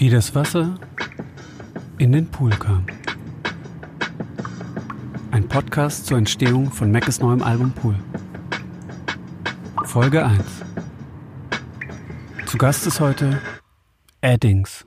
Wie das Wasser in den Pool kam. Ein Podcast zur Entstehung von Mackes neuem Album Pool. Folge 1. Zu Gast ist heute Addings.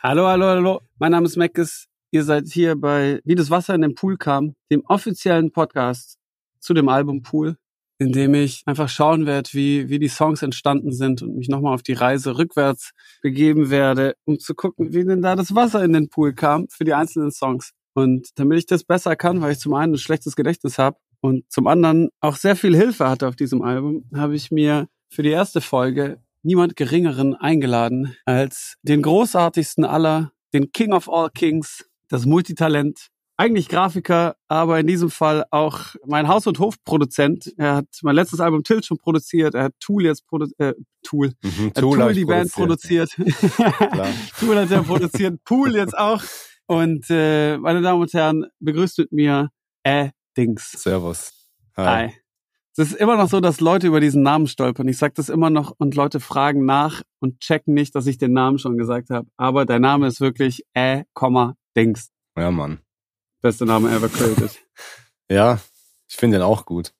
Hallo, hallo, hallo. Mein Name ist Mackes. Ihr seid hier bei Wie das Wasser in den Pool kam, dem offiziellen Podcast zu dem Album Pool in dem ich einfach schauen werde, wie, wie die Songs entstanden sind und mich nochmal auf die Reise rückwärts begeben werde, um zu gucken, wie denn da das Wasser in den Pool kam für die einzelnen Songs. Und damit ich das besser kann, weil ich zum einen ein schlechtes Gedächtnis habe und zum anderen auch sehr viel Hilfe hatte auf diesem Album, habe ich mir für die erste Folge niemand Geringeren eingeladen als den großartigsten aller, den King of All Kings, das Multitalent, eigentlich Grafiker, aber in diesem Fall auch mein Haus- und Hofproduzent. Er hat mein letztes Album Tilt schon produziert. Er hat Tool jetzt produ äh, Tool, Mhm, hat Tool die Band produziert. Tool hat er produziert, Pool jetzt auch. Und äh, meine Damen und Herren, begrüßt mit mir äh Dings. Servus. Hi. Es ist immer noch so, dass Leute über diesen Namen stolpern. Ich sage das immer noch und Leute fragen nach und checken nicht, dass ich den Namen schon gesagt habe. Aber dein Name ist wirklich äh, Dings. Ja, Mann. Beste Name ever created. Ja, ich finde den auch gut.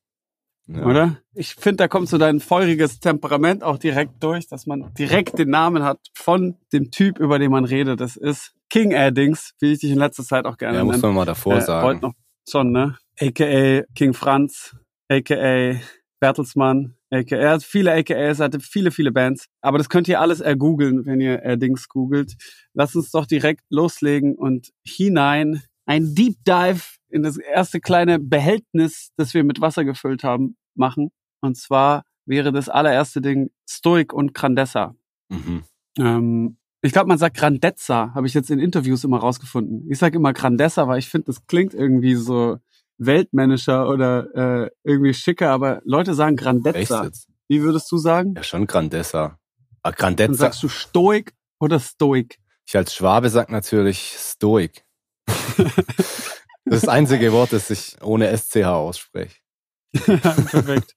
Ja. Oder? Ich finde, da kommt so dein feuriges Temperament auch direkt durch, dass man direkt den Namen hat von dem Typ, über den man redet. Das ist King Addings, wie ich dich in letzter Zeit auch gerne Ja, muss nenne. man mal davor Äh, sagen. Heute noch schon, ne? AKA King Franz, AKA Bertelsmann, AKA, er hat viele AKAs, hatte viele, viele Bands. Aber das könnt ihr alles ergoogeln, wenn ihr Addings googelt. Lass uns doch direkt loslegen und hinein ein Deep Dive in das erste kleine Behältnis, das wir mit Wasser gefüllt haben, machen. Und zwar wäre das allererste Ding Stoic und Grandessa. Mhm. Ähm, ich glaube, man sagt Grandezza, habe ich jetzt in Interviews immer rausgefunden. Ich sage immer Grandessa, weil ich finde, das klingt irgendwie so weltmännischer oder äh, irgendwie schicker, aber Leute sagen Grandezza. Wie würdest du sagen? Ja, schon Grandessa. Ah, Dann Grandezza. sagst du Stoik oder Stoik? Ich als Schwabe sag natürlich Stoik. Das ist das einzige Wort, das ich ohne SCH ausspreche. Perfekt.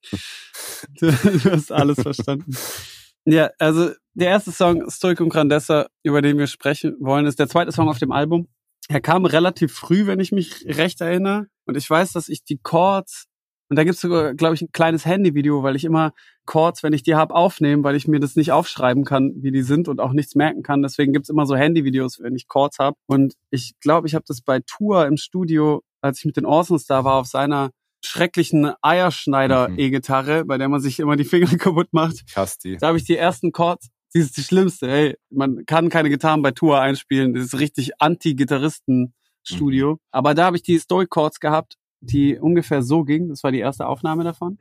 Du, du hast alles verstanden. Ja, also der erste Song, Stoic und Grandessa, über den wir sprechen wollen, ist der zweite Song auf dem Album. Er kam relativ früh, wenn ich mich recht erinnere. Und ich weiß, dass ich die Chords, und da gibt's sogar, glaube ich, ein kleines Handyvideo, weil ich immer Chords, wenn ich die hab, aufnehme, weil ich mir das nicht aufschreiben kann, wie die sind und auch nichts merken kann. Deswegen gibt's immer so Handyvideos, wenn ich Chords hab. Und ich glaube, ich habe das bei Tour im Studio, als ich mit den Orsons da war, auf seiner schrecklichen Eierschneider-E-Gitarre, bei der man sich immer die Finger kaputt macht. Ich hasse die. Da habe ich die ersten Chords. Die ist die schlimmste. Hey, man kann keine Gitarren bei Tour einspielen. Das ist richtig Anti-Gitarristen-Studio. Aber da habe ich die Stoic Chords gehabt, die ungefähr so ging. Das war die erste Aufnahme davon.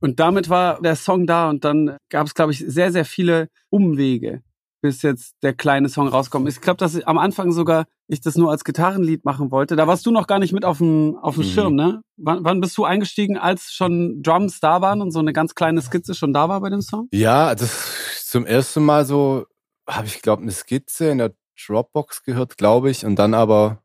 Und damit war der Song da und dann gab es, glaube ich, sehr, sehr viele Umwege, bis jetzt der kleine Song rauskommt. Ich glaube, dass ich am Anfang sogar ich das nur als Gitarrenlied machen wollte. Da warst du noch gar nicht mit auf dem, auf dem Mhm. Schirm, ne? Wann, wann bist du eingestiegen, als schon Drums da waren und so eine ganz kleine Skizze schon da war bei dem Song? Ja, das zum ersten Mal so habe ich glaube eine Skizze in der Dropbox gehört, glaube ich, und dann aber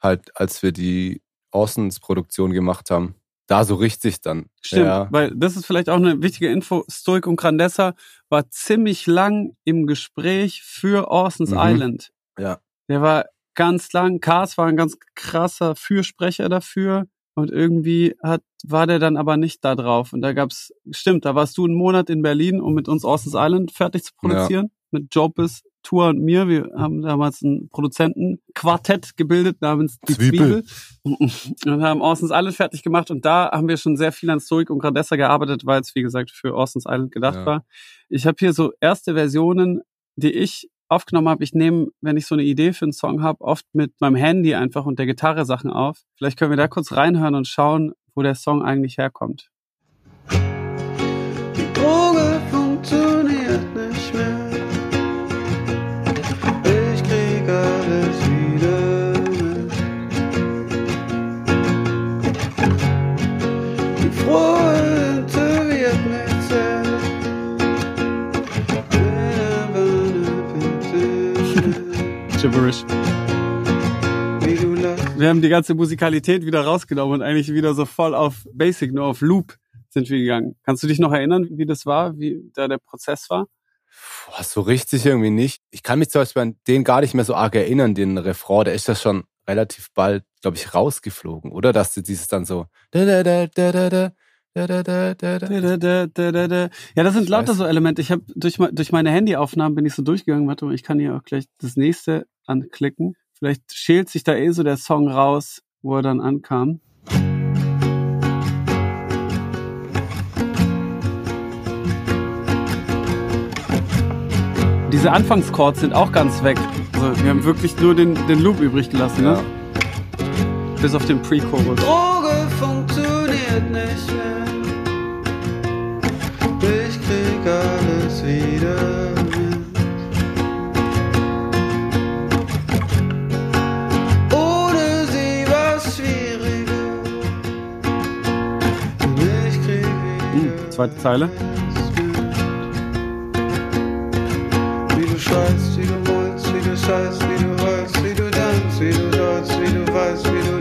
halt als wir die Orsons Produktion gemacht haben, da so richtig dann. Stimmt, Ja. weil das ist vielleicht auch eine wichtige Info. Stoic und Grandessa war ziemlich lang im Gespräch für Orson's Mhm. Island. Ja. Der war ganz lang. Cars war ein ganz krasser Fürsprecher dafür. Und irgendwie hat, war der dann aber nicht da drauf. Und da gab's, stimmt, da warst du einen Monat in Berlin, um mit uns Orson's Island fertig zu produzieren. Mit Jopis, Tour und mir. Wir haben damals ein Produzentenquartett gebildet namens Die Zwiebel. Zwiebel. Und haben Orson's Island fertig gemacht. Und da haben wir schon sehr viel an Stoic und Grandessa gearbeitet, weil es, wie gesagt, für Orson's Island gedacht Ja. war. Ich habe hier so erste Versionen, die ich aufgenommen habe. Ich nehme, wenn ich so eine Idee für einen Song habe, oft mit meinem Handy einfach und der Gitarre Sachen auf. Vielleicht können wir da kurz reinhören und schauen, wo der Song eigentlich herkommt. Die Droge funktioniert Gibberish. Wir haben die ganze Musikalität wieder rausgenommen und eigentlich wieder so voll auf Basic, nur auf Loop sind wir gegangen. Kannst du dich noch erinnern, wie das war, wie da der Prozess war? Boah, so richtig irgendwie nicht. Ich kann mich zum Beispiel an den gar nicht mehr so arg erinnern, den Refrain. Der ist ja schon relativ bald, glaube ich, rausgeflogen, oder? Dass du dieses dann so. Da, da, da, da, da, da, da, da, da, da, da. Ja, das sind Ich lauter weiß. so Elemente. Ich habe durch, durch meine Handyaufnahmen bin ich so durchgegangen. Warte mal, ich kann hier auch gleich das nächste anklicken. Vielleicht schält sich da eh so der Song raus, wo er dann ankam. Diese Anfangschords sind auch ganz weg. Also wir haben wirklich nur den, den Loop übrig gelassen, Ja. ne? Bis auf den Pre-Chorus. Droge funktioniert nicht mehr. Alles wieder. Ohne sie war's schwieriger. Und ich krieg Hm, zweite Zeile. Wie du schreist, wie du wollst, wie du scheißt, wie du heulst, wie du tanzt, wie du dort, wie du weißt, wie du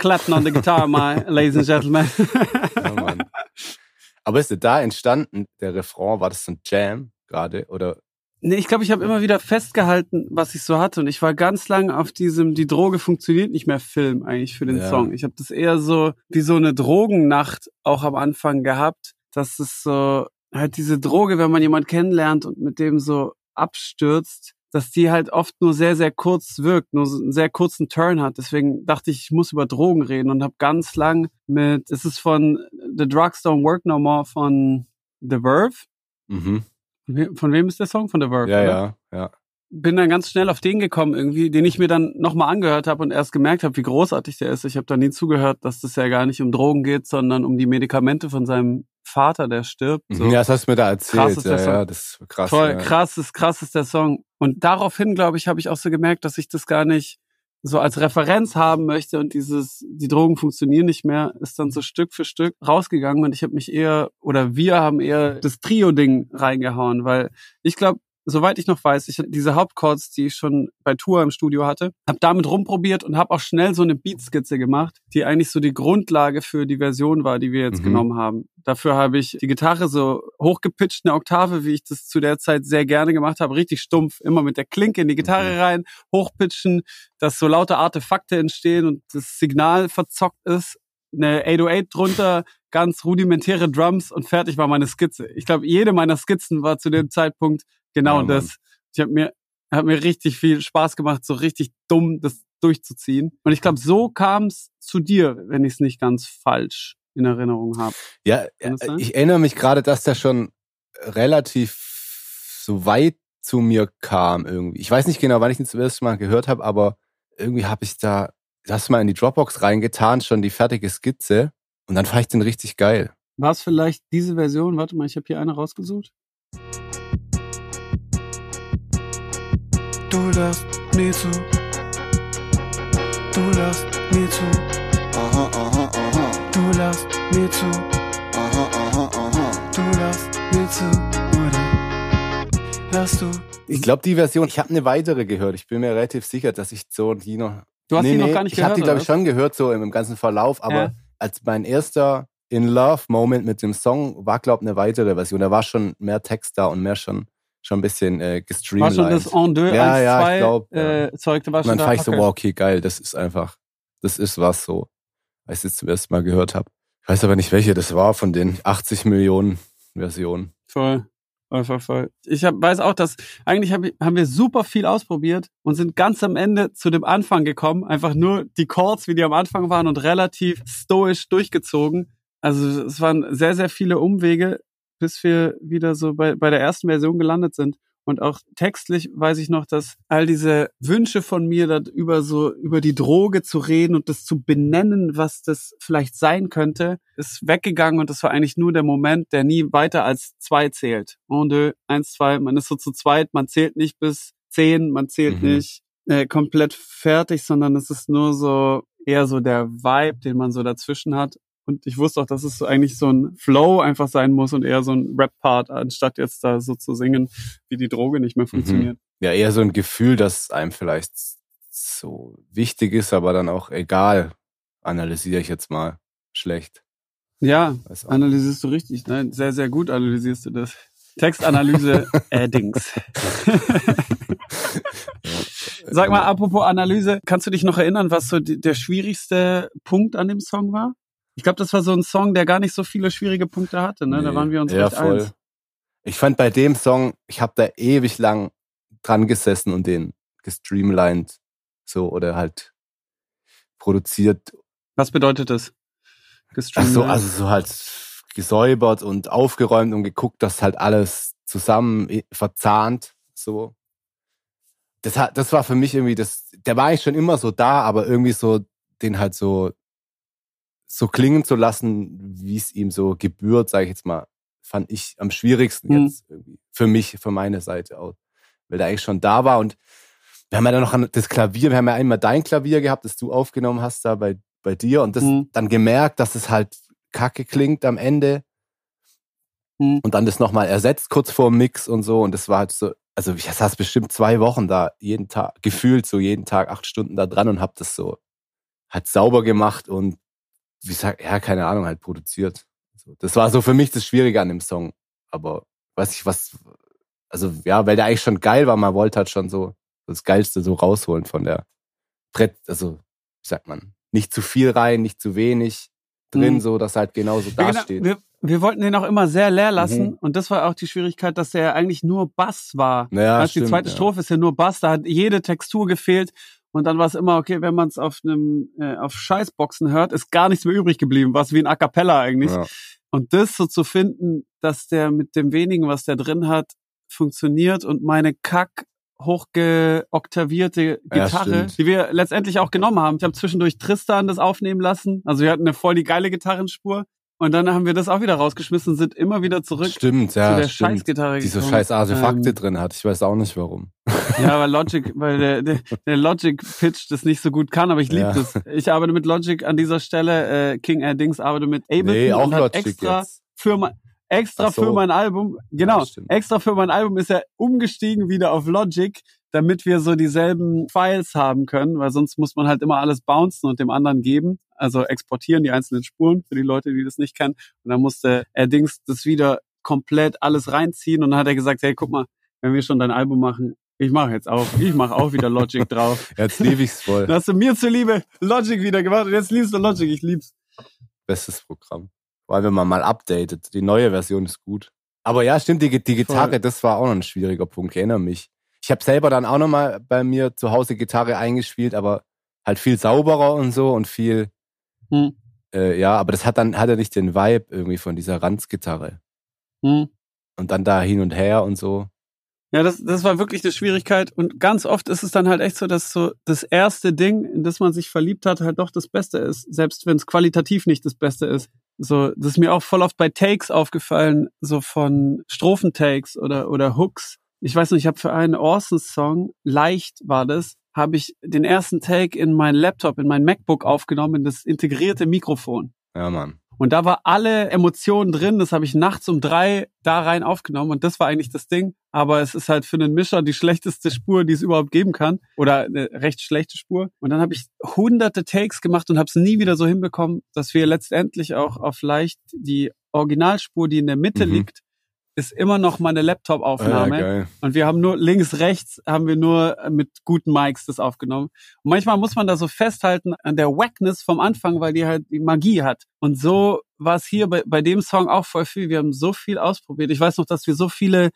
Clapton on the guitar, my ladies and gentlemen. Ja, Mann. Aber ist dir da entstanden, der Refrain, war das so ein Jam gerade? Oder Nee, ich glaube, ich habe immer wieder festgehalten, was ich so hatte. Und ich war ganz lang auf diesem Die Droge funktioniert nicht mehr Film eigentlich für den Ja. Song. Ich habe das eher so wie so eine Drogennacht auch am Anfang gehabt. dass es so halt diese Droge, wenn man jemand kennenlernt und mit dem so abstürzt, dass die halt oft nur sehr, sehr kurz wirkt, nur einen sehr kurzen Turn hat. Deswegen dachte ich, ich muss über Drogen reden und habe ganz lang mit, es ist von The Drugs Don't Work No More von The Verve. Mhm. Von wem ist der Song? Von The Verve. Ja, oder? ja, ja. Bin dann ganz schnell auf den gekommen irgendwie, den ich mir dann nochmal angehört habe und erst gemerkt habe, wie großartig der ist. Ich habe da nie zugehört, dass das ja gar nicht um Drogen geht, sondern um die Medikamente von seinem Vater, der stirbt. So. Ja, das hast du mir da erzählt. Krass ist ja, der Song. ja, das ist krass. Voll ja. krass ist, krass ist der Song. Und daraufhin, glaube ich, habe ich auch so gemerkt, dass ich das gar nicht so als Referenz haben möchte und dieses, die Drogen funktionieren nicht mehr, ist dann so Stück für Stück rausgegangen und ich habe mich eher, oder wir haben eher das Trio-Ding reingehauen, weil ich glaube, soweit ich noch weiß, ich diese Hauptchords, die ich schon bei Tour im Studio hatte, habe damit rumprobiert und habe auch schnell so eine Beatskizze gemacht, die eigentlich so die Grundlage für die Version war, die wir jetzt Mhm. genommen haben. Dafür habe ich die Gitarre so hochgepitcht, eine Oktave, wie ich das zu der Zeit sehr gerne gemacht habe, richtig stumpf, immer mit der Klinke in die Gitarre Mhm. rein, hochpitchen, dass so lauter Artefakte entstehen und das Signal verzockt ist, eine 808 drunter, ganz rudimentäre Drums und fertig war meine Skizze. Ich glaube, jede meiner Skizzen war zu dem Zeitpunkt genau Ja, das. Ich habe mir hat mir richtig viel Spaß gemacht, so richtig dumm das durchzuziehen. Und ich glaube, so kam es zu dir, wenn ich es nicht ganz falsch in Erinnerung habe. Ja, sein? ich erinnere mich gerade, dass der schon relativ so weit zu mir kam irgendwie. Ich weiß nicht genau, wann ich ihn zum ersten Mal gehört habe, aber irgendwie habe ich da das mal in die Dropbox reingetan, schon die fertige Skizze. Und dann fand ich den richtig geil. War es vielleicht diese Version? Warte mal, ich habe hier eine rausgesucht. Du lässt mir zu. Du lässt mir zu. Aha, aha, aha. Du lässt mir zu. Aha, aha, aha. Du lässt mir zu. Oder lässt du Ich glaube, die Version, ich habe eine weitere gehört. Ich bin mir relativ sicher, dass ich so die noch. Du hast nee, die noch nee, gar nicht ich gehört. habe die, glaube ich, schon gehört, so im, im ganzen Verlauf, aber Ja. als mein erster In Love Moment mit dem Song war, glaube ich, eine weitere Version. Da war schon mehr Text da und mehr schon, schon ein bisschen äh, War gestreamlined. schon das En deux, Ja, 1, ja, ich 2 glaub, ja. äh, Zeug, da war Und schon dann da. fand ich so, wow, okay, geil, das ist einfach, das ist was so, als ich es zum ersten Mal gehört habe. Ich weiß aber nicht, welche das war von den 80 Millionen Versionen. Voll. Voll, voll. Ich hab, weiß auch, dass eigentlich hab, ich- haben wir super viel ausprobiert und sind ganz am Ende zu dem Anfang gekommen. Einfach nur die Chords, wie die am Anfang waren und relativ stoisch durchgezogen. Also es waren sehr, sehr viele Umwege, bis wir wieder so bei, bei der ersten Version gelandet sind. Und auch textlich weiß ich noch, dass all diese Wünsche von mir, da über so, über die Droge zu reden und das zu benennen, was das vielleicht sein könnte, ist weggegangen und das war eigentlich nur der Moment, der nie weiter als zwei zählt. En deux, eins, zwei, man ist so zu zweit, man zählt nicht bis zehn, man zählt Mhm. nicht äh, komplett fertig, sondern es ist nur so eher so der Vibe, den man so dazwischen hat. Und ich wusste auch, dass es eigentlich so ein Flow einfach sein muss und eher so ein Rap-Part, anstatt jetzt da so zu singen, wie die Droge nicht mehr funktioniert. Ja, eher so ein Gefühl, dass einem vielleicht so wichtig ist, aber dann auch egal, analysiere ich jetzt mal schlecht. Ja, analysierst du richtig. Nein, sehr, sehr gut analysierst du das. Textanalyse, äh, Dings. Sag mal, apropos Analyse, kannst du dich noch erinnern, was so die, der schwierigste Punkt an dem Song war? Ich glaube, das war so ein Song, der gar nicht so viele schwierige Punkte hatte. Ne? da Nee, waren wir uns ja, recht voll. eins. Ich fand bei dem Song, ich habe da ewig lang dran gesessen und den gestreamlined so oder halt produziert. Was bedeutet das? Ach Gestreamt. so, also so halt gesäubert und aufgeräumt und geguckt, dass halt alles zusammen verzahnt so. Das hat, das war für mich irgendwie das, der war eigentlich schon immer so da, aber irgendwie so den halt so so klingen zu lassen, wie es ihm so gebührt, sage ich jetzt mal, fand ich am schwierigsten Hm. jetzt irgendwie für mich, von meiner Seite aus, weil der eigentlich schon da war und wir haben ja dann noch das Klavier, wir haben ja einmal dein Klavier gehabt, das du aufgenommen hast da bei bei dir und das Hm. dann gemerkt, dass es halt kacke klingt am Ende Hm. und dann das nochmal ersetzt kurz vor dem Mix und so und das war halt so, also ich saß bestimmt zwei Wochen da jeden Tag, gefühlt so jeden Tag acht Stunden da dran und hab das so halt sauber gemacht und wie sag, ja, keine Ahnung, halt produziert. Das war so für mich das Schwierige an dem Song. Aber weiß ich was, also ja, weil der eigentlich schon geil war, man wollte halt schon so das Geilste so rausholen von der Brett, also wie sagt man, nicht zu viel rein, nicht zu wenig drin, Mhm. so dass halt genauso Ja, genau. dasteht. wir, wir wollten den auch immer sehr leer lassen Mhm. und das war auch die Schwierigkeit, dass der eigentlich nur Bass war. Weißt, die stimmt, zweite ja. Strophe ist ja nur Bass, da hat jede Textur gefehlt und dann war es immer okay, wenn man es auf einem äh, auf Scheißboxen hört, ist gar nichts mehr übrig geblieben, was wie ein A cappella eigentlich. Ja. Und das so zu finden, dass der mit dem wenigen, was der drin hat, funktioniert und meine Kack hochgeoktavierte Ja, Gitarre, stimmt. die wir letztendlich auch genommen haben. Ich habe zwischendurch Tristan das aufnehmen lassen. Also wir hatten eine voll die geile Gitarrenspur. Und dann haben wir das auch wieder rausgeschmissen und sind immer wieder zurück Stimmt, zu ja, der stimmt. Scheißgitarre gekommen. scheiß Artefakte Ähm, drin hat. Ich weiß auch nicht warum. Ja, weil Logic, weil der, der, der Logic Pitch das nicht so gut kann, aber ich liebe Ja. das. Ich arbeite mit Logic an dieser Stelle. Äh, King Air Dings arbeitet mit Ableton Nee, auch und Logic extra jetzt. für mein extra so. für mein Album, genau, Ja, extra für mein Album ist er umgestiegen wieder auf Logic, damit wir so dieselben Files haben können, weil sonst muss man halt immer alles bouncen und dem anderen geben, also exportieren die einzelnen Spuren für die Leute, die das nicht kennen. Und dann musste er Dings das wieder komplett alles reinziehen und dann hat er gesagt, hey, guck mal, wenn wir schon dein Album machen, ich mache jetzt auch, ich mache auch wieder Logic drauf. Jetzt liebe ich's voll. Dann hast du mir zuliebe Logic wieder gemacht und jetzt liebst du Logic, ich lieb's. Bestes Programm. Vor allem, wenn man mal updatet. Die neue Version ist gut. Aber ja, stimmt, die, die Gitarre, Voll. das war auch noch ein schwieriger Punkt. Ich erinnere mich. Ich habe selber dann auch noch mal bei mir zu Hause Gitarre eingespielt, aber halt viel sauberer und so und viel, Hm. äh, ja, aber das hat dann, hat er nicht den Vibe irgendwie von dieser Ranz-Gitarre. Hm. Und dann da hin und her und so. Ja, das, das war wirklich eine Schwierigkeit. Und ganz oft ist es dann halt echt so, dass so das erste Ding, in das man sich verliebt hat, halt doch das Beste ist. Selbst wenn es qualitativ nicht das Beste ist. So, das ist mir auch voll oft bei Takes aufgefallen, so von Strophentakes oder, oder Hooks. Ich weiß nicht, ich habe für einen Orson-Song, leicht war das, habe ich den ersten Take in mein Laptop, in mein MacBook aufgenommen, in das integrierte Mikrofon. Ja, Mann. Und da war alle Emotionen drin. Das habe ich nachts um drei da rein aufgenommen. Und das war eigentlich das Ding. Aber es ist halt für einen Mischer die schlechteste Spur, die es überhaupt geben kann. Oder eine recht schlechte Spur. Und dann habe ich hunderte Takes gemacht und habe es nie wieder so hinbekommen, dass wir letztendlich auch auf leicht die Originalspur, die in der Mitte Mhm. liegt, ist immer noch meine Ja, Laptop-Aufnahme. geil. Und wir haben nur links, rechts haben wir nur mit guten Mics das aufgenommen. Und manchmal muss man da so festhalten an der Wackness vom Anfang, weil die halt die Magie hat. Und so war es hier bei, bei dem Song auch voll viel. Wir haben so viel ausprobiert. Ich weiß noch, dass wir so viele,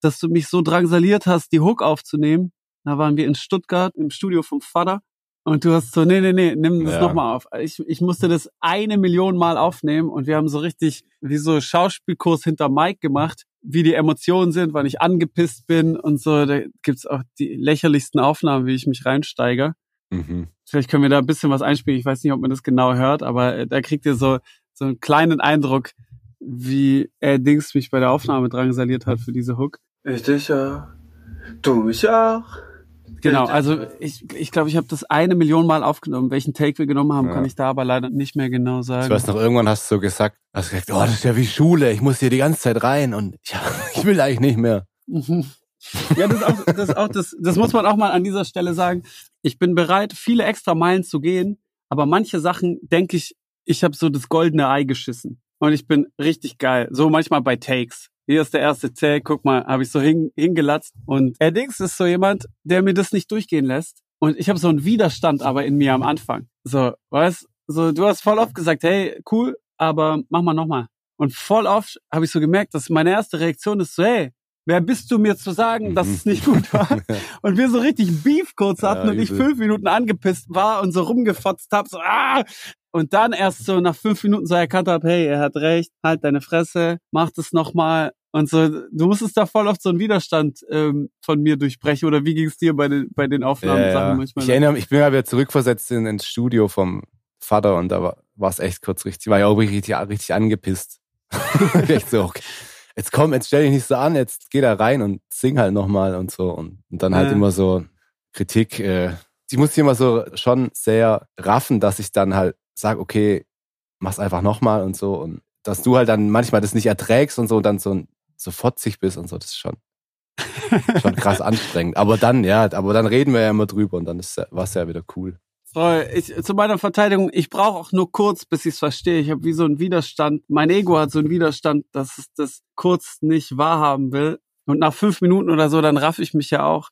dass du mich so drangsaliert hast, die Hook aufzunehmen. Da waren wir in Stuttgart im Studio vom Vater. Und du hast so, nee, nee, nee, nimm das Ja. nochmal auf. Ich, ich musste das eine Million Mal aufnehmen und wir haben so richtig wie so Schauspielkurs hinter Mike gemacht, wie die Emotionen sind, wann ich angepisst bin und so. Da gibt's auch die lächerlichsten Aufnahmen, wie ich mich reinsteige. Mhm. Vielleicht können wir da ein bisschen was einspielen. Ich weiß nicht, ob man das genau hört, aber äh, da kriegt ihr so, so einen kleinen Eindruck, wie er Dings mich bei der Aufnahme drangsaliert hat für diese Hook. Ich dich auch, du mich auch. Genau, also ich ich, glaube, ich habe das eine Million Mal aufgenommen. Welchen Take wir genommen haben, Ja. kann ich da aber leider nicht mehr genau Ich sagen. weiß noch, irgendwann hast du so gesagt, hast gesagt, oh, das ist ja wie Schule, ich muss hier die ganze Zeit rein und ja, ich will eigentlich nicht mehr. Mhm. Ja, das auch, das, auch das, das muss man auch mal an dieser Stelle sagen. Ich bin bereit, viele extra Meilen zu gehen, aber manche Sachen denke ich, ich habe so das goldene Ei geschissen. Und ich bin richtig geil. So manchmal bei Takes. Hier ist der erste Take, guck mal, habe ich so hin, hingelatzt. Und Eddings ist so jemand, der mir das nicht durchgehen lässt. Und ich habe so einen Widerstand aber in mir am Anfang. So, weißt, so du hast voll oft gesagt, hey, cool, aber mach mal nochmal. Und voll oft habe ich so gemerkt, dass meine erste Reaktion ist so, hey, wer bist du mir zu sagen, dass Mhm. es nicht gut war? Und wir so richtig Beef kurz Ja, hatten und ich fünf Minuten angepisst war und so rumgefotzt hab, so ah! Und dann erst so nach fünf Minuten so erkannt hab, hey, er hat recht, halt deine Fresse, mach das nochmal. Und so, du musstest da voll oft so einen Widerstand ähm, von mir durchbrechen. Oder wie ging es dir bei den, bei den Aufnahmen Ja, ja. manchmal? Ich erinnere mich, ich bin ja wieder zurückversetzt in, ins Studio vom Vater und da war es echt kurz richtig, war ja auch richtig, richtig angepisst. echt so, okay. Jetzt komm, jetzt stell dich nicht so an, jetzt geh da rein und sing halt nochmal und so. Und, und dann halt Ja. immer so Kritik. Äh, ich muss immer so schon sehr raffen, dass ich dann halt sage, okay, mach's einfach nochmal und so. Und dass du halt dann manchmal das nicht erträgst und so und dann so, so fotzig bist und so, das ist schon, schon krass anstrengend. Aber dann, ja, aber dann reden wir ja immer drüber und dann ist war es ja wieder cool. Voll. Ich, zu meiner Verteidigung, ich brauche auch nur kurz, bis ich es verstehe. Ich habe wie so einen Widerstand. Mein Ego hat so einen Widerstand, dass es das kurz nicht wahrhaben will. Und nach fünf Minuten oder so, dann raff ich mich ja auch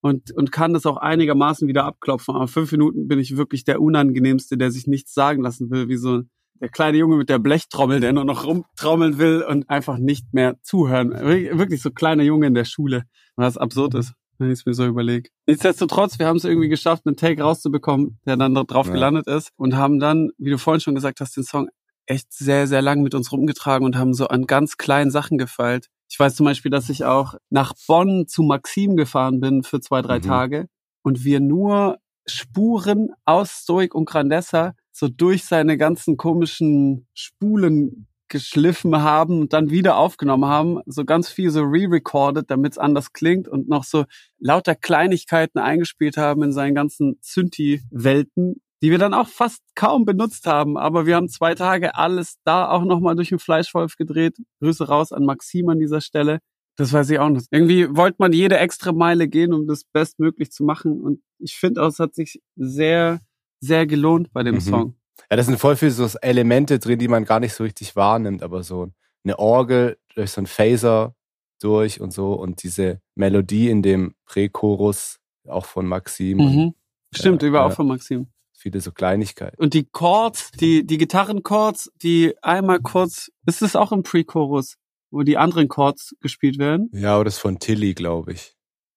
und, und kann das auch einigermaßen wieder abklopfen. Aber fünf Minuten bin ich wirklich der Unangenehmste, der sich nichts sagen lassen will, wie so der kleine Junge mit der Blechtrommel, der nur noch rumtrommeln will und einfach nicht mehr zuhören. Wir- Wirklich so kleiner Junge in der Schule, was absurd ist, wenn ich es mir so überlege. Nichtsdestotrotz, wir haben es irgendwie geschafft, einen Take rauszubekommen, der dann drauf Ja. gelandet ist und haben dann, wie du vorhin schon gesagt hast, den Song echt sehr, sehr lang mit uns rumgetragen und haben so an ganz kleinen Sachen gefeilt. Ich weiß zum Beispiel, dass ich auch nach Bonn zu Maxim gefahren bin für zwei, drei Mhm. Tage und wir nur Spuren aus Stoic und Grandessa so durch seine ganzen komischen Spulen geschliffen haben und dann wieder aufgenommen haben, so ganz viel so re-recorded, damit es anders klingt und noch so lauter Kleinigkeiten eingespielt haben in seinen ganzen Synthi-Welten, die wir dann auch fast kaum benutzt haben. Aber wir haben zwei Tage alles da auch nochmal durch den Fleischwolf gedreht. Grüße raus an Maxim an dieser Stelle. Das weiß ich auch nicht. Irgendwie wollte man jede extra Meile gehen, um das bestmöglich zu machen. Und ich finde auch, es hat sich sehr, sehr gelohnt bei dem Mhm. Song. Ja, da sind voll viele so Elemente drin, die man gar nicht so richtig wahrnimmt, aber so eine Orgel durch so einen Phaser durch und so und diese Melodie in dem Prächorus auch von Maxim und Mhm. Stimmt, Ja, über auch von Maxim. Viele so Kleinigkeiten. Und die Chords, die, die Gitarrenchords, die einmal kurz, ist es auch im Pre-Chorus, wo die anderen Chords gespielt werden? Ja, aber das ist von Tilly, glaube ich.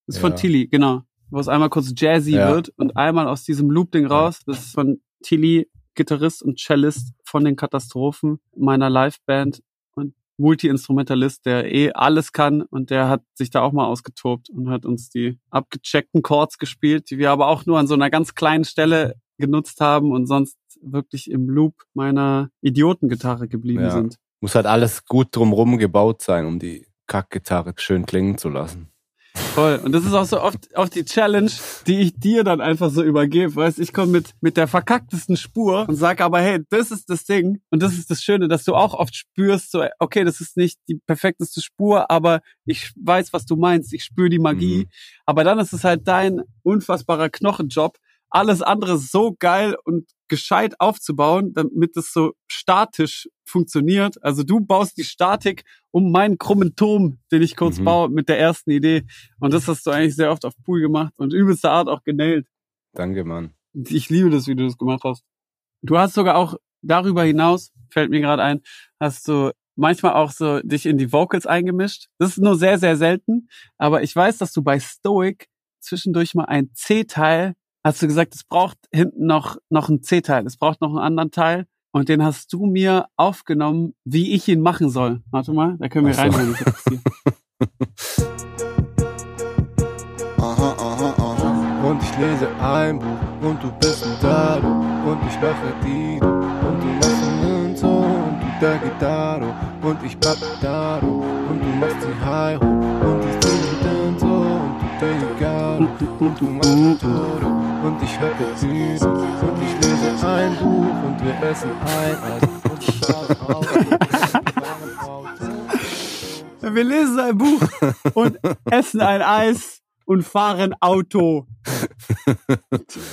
Das ist von Ja. Tilly, genau. Wo es einmal kurz jazzy Ja. wird und einmal aus diesem Loop-Ding raus. Das ist von Tilly, Gitarrist und Cellist von den Katastrophen meiner Liveband und Multi-Instrumentalist, der eh alles kann und der hat sich da auch mal ausgetobt und hat uns die abgecheckten Chords gespielt, die wir aber auch nur an so einer ganz kleinen Stelle genutzt haben und sonst wirklich im Loop meiner Idiotengitarre geblieben Ja. sind. Muss halt alles gut drumrum gebaut sein, um die Kackgitarre schön klingen zu lassen. Voll. Und das ist auch so oft, oft die Challenge, die ich dir dann einfach so übergebe. Weißt, ich komme mit, mit der verkacktesten Spur und sage aber, hey, das ist das Ding. Und das ist das Schöne, dass du auch oft spürst, so, okay, das ist nicht die perfekteste Spur, aber ich weiß, was du meinst. Ich spüre die Magie. Mhm. Aber dann ist es halt dein unfassbarer Knochenjob, alles andere so geil und gescheit aufzubauen, damit es so statisch funktioniert. Also du baust die Statik um meinen krummen Turm, den ich kurz Mhm. baue mit der ersten Idee. Und das hast du eigentlich sehr oft auf Pool gemacht und übelster Art auch genailt. Danke, Mann. Ich liebe das, wie du das gemacht hast. Du hast sogar auch darüber hinaus, fällt mir gerade ein, hast du manchmal auch so dich in die Vocals eingemischt. Das ist nur sehr, sehr selten. Aber ich weiß, dass du bei Stoic zwischendurch mal ein C-Teil hast du gesagt, es braucht hinten noch, noch einen C-Teil, es braucht noch einen anderen Teil. Und den hast du mir aufgenommen, wie ich ihn machen soll. Warte mal, da können wir so. reinhören. Aha, aha, aha. Und ich lese ein Buch und du bist ein Dado und ich lache Dido und du machst einen so und du der Gitarro und ich bleib Dado und du machst die High und ich dann so und du Garo und du machst Todo und ich hör Dido und ich lese ein Buch und wir essen ein Eis und ich wir lesen ein Buch und essen ein Eis und fahren Auto.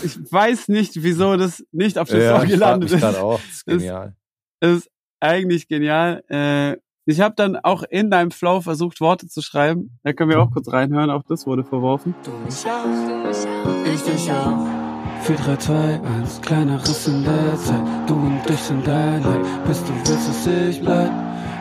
Ich weiß nicht, wieso das nicht auf dem Ja, Song gelandet ist. auch. Das ist genial. Das ist eigentlich genial. Äh, ich habe dann auch in deinem Flow versucht, Worte zu schreiben. Da können wir auch kurz reinhören. Auch das wurde verworfen. Du mich auch, ich dich auch. 4, 3, 2, 1, kleiner Riss in der Zeit. Du und ich sind ein Leid. Bis du willst, dass ich bleib.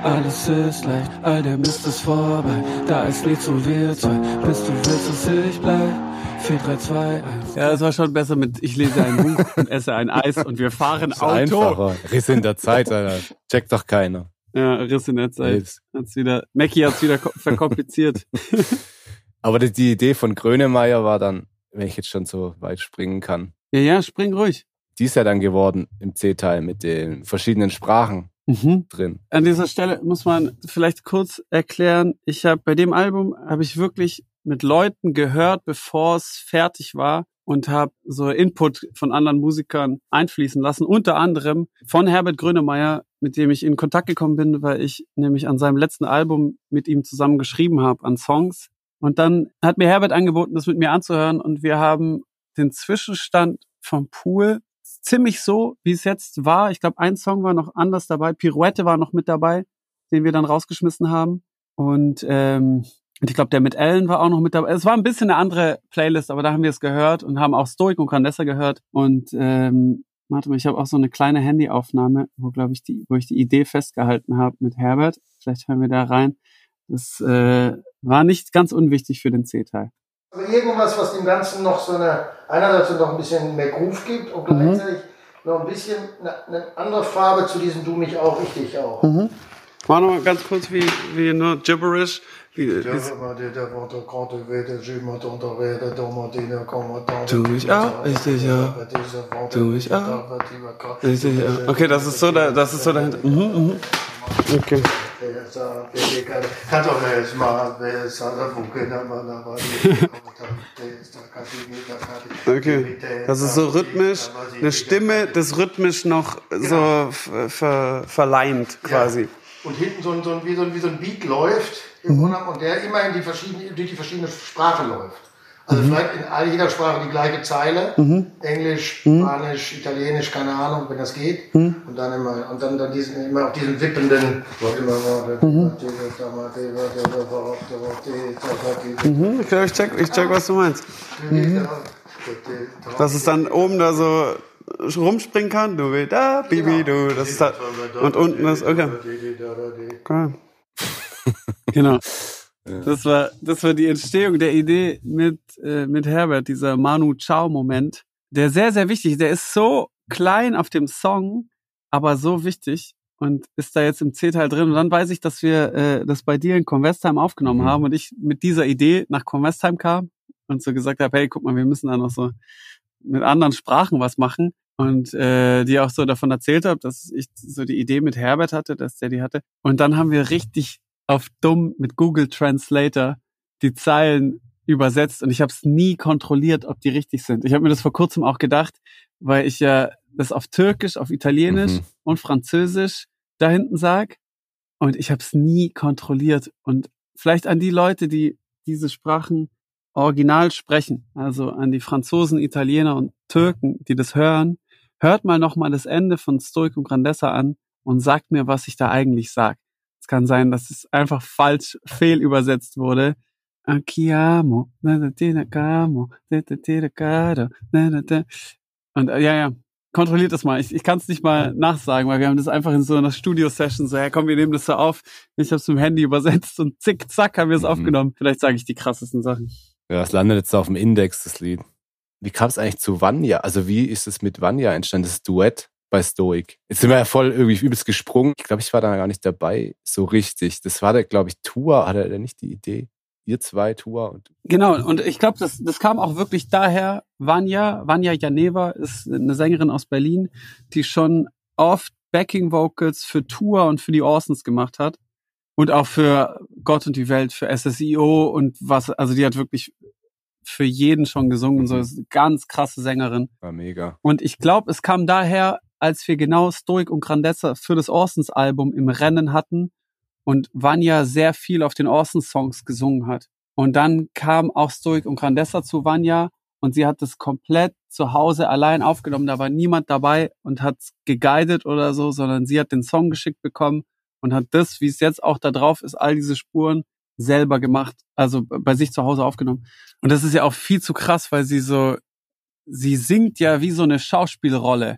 Alles ist leicht, all der Mist ist vorbei. Da ist nichts und wir zwei. Bis du willst, dass ich bleib. 4, 3, 2, 1. Ja, es war schon besser mit Ich lese ein Buch und esse ein Eis und wir fahren Auto. einfacher. Riss in der Zeit, Alter. Checkt doch keiner. Ja, Riss in der Zeit. Jetzt. Hat's wieder, Mackie hat's wieder ko- verkompliziert. Aber die, die Idee von Grönemeyer war dann, wenn ich jetzt schon so weit springen kann, ja, ja, spring ruhig. die ist ja dann geworden im C-Teil mit den verschiedenen Sprachen Mhm. drin. An dieser Stelle muss man vielleicht kurz erklären, ich habe bei dem Album habe ich wirklich mit Leuten gehört, bevor es fertig war und habe so Input von anderen Musikern einfließen lassen, unter anderem von Herbert Grönemeyer, mit dem ich in Kontakt gekommen bin, weil ich nämlich an seinem letzten Album mit ihm zusammen geschrieben habe an Songs und dann hat mir Herbert angeboten, das mit mir anzuhören und wir haben den Zwischenstand vom Pool ziemlich so, wie es jetzt war. Ich glaube, ein Song war noch anders dabei. Pirouette war noch mit dabei, den wir dann rausgeschmissen haben. Und, ähm, und ich glaube, der mit Ellen war auch noch mit dabei. Es war ein bisschen eine andere Playlist, aber da haben wir es gehört und haben auch Stoic und Candessa gehört. Und ähm, warte mal, ich habe auch so eine kleine Handyaufnahme, wo, glaube ich, die, wo ich die Idee festgehalten habe mit Herbert. Vielleicht hören wir da rein. Das äh, war nicht ganz unwichtig für den C-Teil. Also irgendwas, was dem Ganzen noch so eine, einerseits noch ein bisschen mehr Groove gibt und gleichzeitig noch ein bisschen eine, eine andere Farbe zu diesem Du mich auch, ich dich auch. War noch mal ganz kurz wie, wie nur Gibberish. Tu mich auch, ich dich auch. Tu mich auch. Okay, das ist so, da, das ist so dahinter. Mhm, mhm. Okay. Okay. Das ist so rhythmisch, eine Stimme, das rhythmisch noch so ver, ver, verleimt quasi. Und hinten so ein, so ein, wie, so ein, wie so ein Beat läuft im Grunde und der immer in die verschiedene, durch die verschiedenen Sprachen läuft. Also vielleicht in all jeder Sprache die gleiche Zeile. Englisch, Spanisch, Italienisch, keine Ahnung, wenn das geht. Und dann immer, und dann, dann diesen, immer auf diesen wippenden. Mhm, ich, glaub, ich, check, ich check, was du meinst. Dass es dann oben da so rumspringen kann. Du da, Bibi, du. Das ist da. Und unten das, okay. okay. Genau. Das war, das war die Entstehung der Idee mit, äh, mit Herbert, dieser Manu Chao-Moment, der sehr, sehr wichtig ist. Der ist so klein auf dem Song, aber so wichtig und ist da jetzt im C-Teil drin. Und dann weiß ich, dass wir äh, das bei dir in Convestheim aufgenommen Mhm. haben und ich mit dieser Idee nach Convestheim kam und so gesagt habe, hey, guck mal, wir müssen da noch so mit anderen Sprachen was machen. Und äh, die auch so davon erzählt habe, dass ich so die Idee mit Herbert hatte, dass der die hatte. Und dann haben wir richtig auf dumm mit Google Translator die Zeilen übersetzt und ich habe es nie kontrolliert, ob die richtig sind. Ich habe mir das vor kurzem auch gedacht, weil ich ja das auf Türkisch, auf Italienisch Mhm. und Französisch da hinten sag und ich habe es nie kontrolliert und vielleicht an die Leute, die diese Sprachen original sprechen, also an die Franzosen, Italiener und Türken, die das hören, hört mal nochmal das Ende von Stoic und Grandessa an und sagt mir, was ich da eigentlich sag. Es kann sein, dass es einfach falsch fehlübersetzt wurde. Und äh, ja, ja, kontrolliert das mal. Ich, ich kann es nicht mal nachsagen, weil wir haben das einfach in so einer Studio-Session so, ja komm, wir nehmen das so auf. Ich habe es mit dem Handy übersetzt und zick, zack, haben wir es Mhm. aufgenommen. Vielleicht sage ich die krassesten Sachen. Ja, es landet jetzt auf dem Index, das Lied. wie kam es eigentlich zu Vanya? Also wie ist es mit Vanya entstanden, das Duett bei Stoic? Jetzt sind wir ja voll irgendwie übelst gesprungen. Ich glaube, ich war da gar nicht dabei, so richtig. Das war der, glaube ich, Tour, hatte er nicht die Idee? Ihr zwei, Tour und Genau, und ich glaube, das, das kam auch wirklich daher, Vanya, Vanya Janeva ist eine Sängerin aus Berlin, die schon oft Backing Vocals für Tour und für die Orsons gemacht hat. Und auch für Gott und die Welt, für SSIO und was, also die hat wirklich für jeden schon gesungen, so ist eine ganz krasse Sängerin. war mega. Und ich glaube, es kam daher, als wir genau Stoic und Grandessa für das Orsons Album im Rennen hatten und Vanya sehr viel auf den Orsons Songs gesungen hat. Und dann kam auch Stoic und Grandessa zu Vanya und sie hat das komplett zu Hause allein aufgenommen. Da war niemand dabei und hat geguidet oder so, sondern sie hat den Song geschickt bekommen und hat das, wie es jetzt auch da drauf ist, all diese Spuren selber gemacht, also bei sich zu Hause aufgenommen. Und das ist ja auch viel zu krass, weil sie so, sie singt ja wie so eine Schauspielrolle.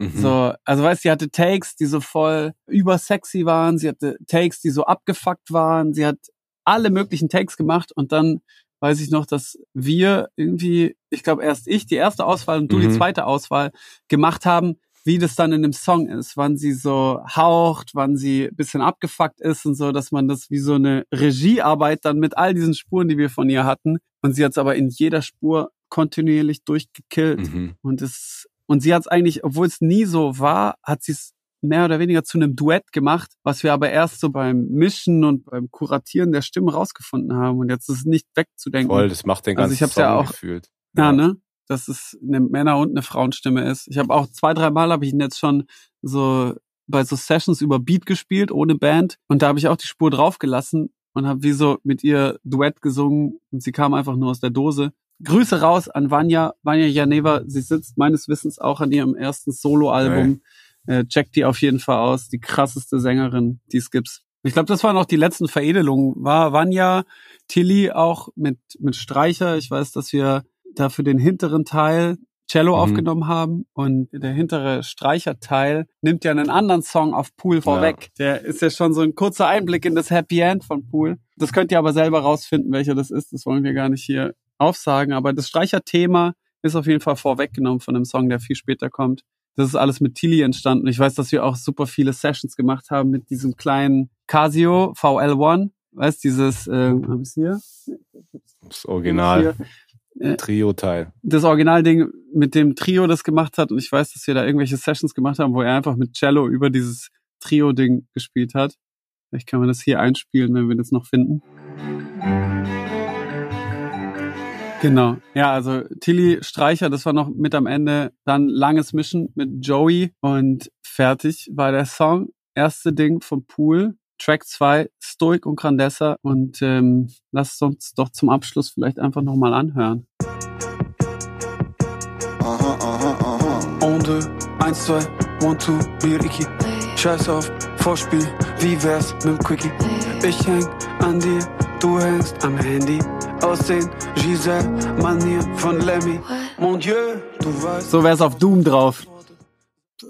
Mhm. So, also weißt, sie hatte Takes, die so voll übersexy waren, sie hatte Takes, die so abgefuckt waren, sie hat alle möglichen Takes gemacht und dann weiß ich noch, dass wir irgendwie, ich glaube erst ich die erste Auswahl und du die Mhm. zweite Auswahl gemacht haben, wie das dann in dem Song ist, wann sie so haucht, wann sie ein bisschen abgefuckt ist und so, dass man das wie so eine Regiearbeit dann mit all diesen Spuren, die wir von ihr hatten. Und sie hat es aber in jeder Spur kontinuierlich durchgekillt. Mhm. Und es, und sie hat es eigentlich, obwohl es nie so war, hat sie es mehr oder weniger zu einem Duett gemacht, was wir aber erst so beim Mischen und beim Kuratieren der Stimmen rausgefunden haben. Und jetzt ist es nicht wegzudenken. Voll, das macht den Also ganzen ich hab's Song ja auch- gefühlt. Ja, ne? Dass es eine Männer- und eine Frauenstimme ist. Ich habe auch zwei, drei Mal habe ich ihn jetzt schon so bei so Sessions über Beat gespielt, ohne Band. Und da habe ich auch die Spur draufgelassen und habe wie so mit ihr Duett gesungen und sie kam einfach nur aus der Dose. Grüße raus an Vanya, Vanya Janeva. Sie sitzt meines Wissens auch an ihrem ersten Soloalbum. Äh, checkt die auf jeden Fall aus. Die krasseste Sängerin, die es gibt. Ich glaube, das waren auch die letzten Veredelungen. War Vanya, Tilly auch mit, mit Streicher. Ich weiß, dass wir da für den hinteren Teil Cello Mhm. aufgenommen haben und der hintere Streicherteil nimmt ja einen anderen Song auf Pool vorweg. Der ist ja schon so ein kurzer Einblick in das Happy End von Pool. Das könnt ihr aber selber rausfinden, welcher das ist. Das wollen wir gar nicht hier aufsagen. Aber das Streicherthema ist auf jeden Fall vorweggenommen von einem Song, der viel später kommt. Das ist alles mit Tilly entstanden. Ich weiß, dass wir auch super viele Sessions gemacht haben mit diesem kleinen Casio VL1. Weißt dieses, äh, hab ich's hier? Das Original. Äh, Trio-Teil. das Originalding mit dem Trio das gemacht hat und ich weiß, dass wir da irgendwelche Sessions gemacht haben, wo er einfach mit Cello über dieses Trio-Ding gespielt hat. Vielleicht kann man das hier einspielen, wenn wir das noch finden. Genau. Ja, also Tilly Streicher, das war noch mit am Ende. Dann langes Mischen mit Joey und fertig war der Song. Erste Ding vom Pool. Track 2, Stoic und Grandessa. Und ähm, lasst uns doch zum Abschluss vielleicht einfach nochmal anhören. Aha, aha, aha. On deux, eins, zwei, one, two, Biriki. Scheiß auf Vorspiel, wie wär's mit dem Quickie? Ich häng an dir, du hängst am Handy. Aussehen, Giselle, Manier von Lemmy. Mon Dieu, du weißt. So wär's auf Doom drauf.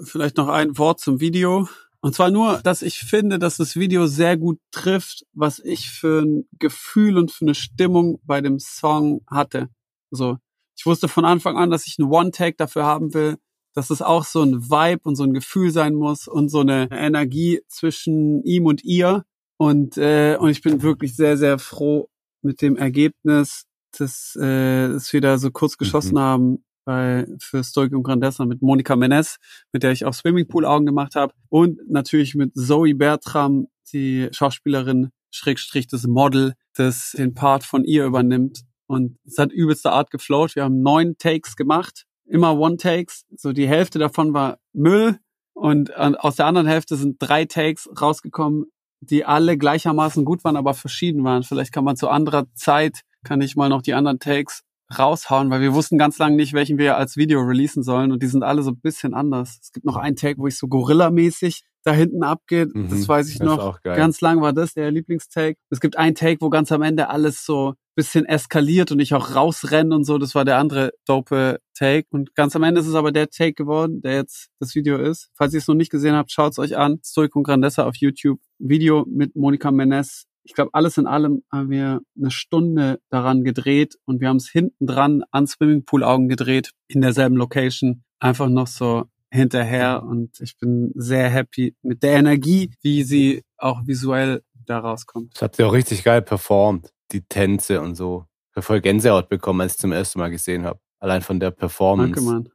Vielleicht noch ein Wort zum Video. Und zwar nur, dass ich finde, dass das Video sehr gut trifft, was ich für ein Gefühl und für eine Stimmung bei dem Song hatte. So, ich wusste von Anfang an, dass ich einen One-Take dafür haben will, dass es auch so ein Vibe und so ein Gefühl sein muss und so eine Energie zwischen ihm und ihr. Und, äh, und ich bin wirklich sehr, sehr froh mit dem Ergebnis, dass, äh, dass wir da so kurz geschossen haben bei, für Stoic und Grandessa mit Monika Menes, mit der ich auch Swimmingpool-Augen gemacht habe. Und natürlich mit Zoe Bertram, die Schauspielerin, Schrägstrich das Model, das den Part von ihr übernimmt. Und es hat übelste Art geflowt. Wir haben neun Takes gemacht, immer One-Takes. So die Hälfte davon war Müll. Und aus der anderen Hälfte sind drei Takes rausgekommen, die alle gleichermaßen gut waren, aber verschieden waren. Vielleicht kann man zu anderer Zeit, kann ich mal noch die anderen Takes raushauen, weil wir wussten ganz lange nicht, welchen wir als Video releasen sollen und die sind alle so ein bisschen anders. Es gibt noch einen Take, wo ich so Gorilla-mäßig da hinten abgeht. Mhm, Das weiß ich das noch. Ganz lang war das der Lieblingstake. Es gibt einen Take, wo ganz am Ende alles so bisschen eskaliert und ich auch rausrenne und so. Das war der andere dope Take. Und ganz am Ende ist es aber der Take geworden, der jetzt das Video ist. Falls ihr es noch nicht gesehen habt, schaut es euch an. Stoic und Grandessa auf YouTube. Video mit Monika Menes ich glaube, alles in allem haben wir eine Stunde daran gedreht und wir haben es hinten dran an Swimmingpool-Augen gedreht, in derselben Location, einfach noch so hinterher und ich bin sehr happy mit der Energie, wie sie auch visuell da rauskommt. Das habt ihr auch richtig geil performt. Die Tänze und so. Ich habe voll Gänsehaut bekommen, als ich zum ersten Mal gesehen habe. Allein von der Performance. Danke, Mann.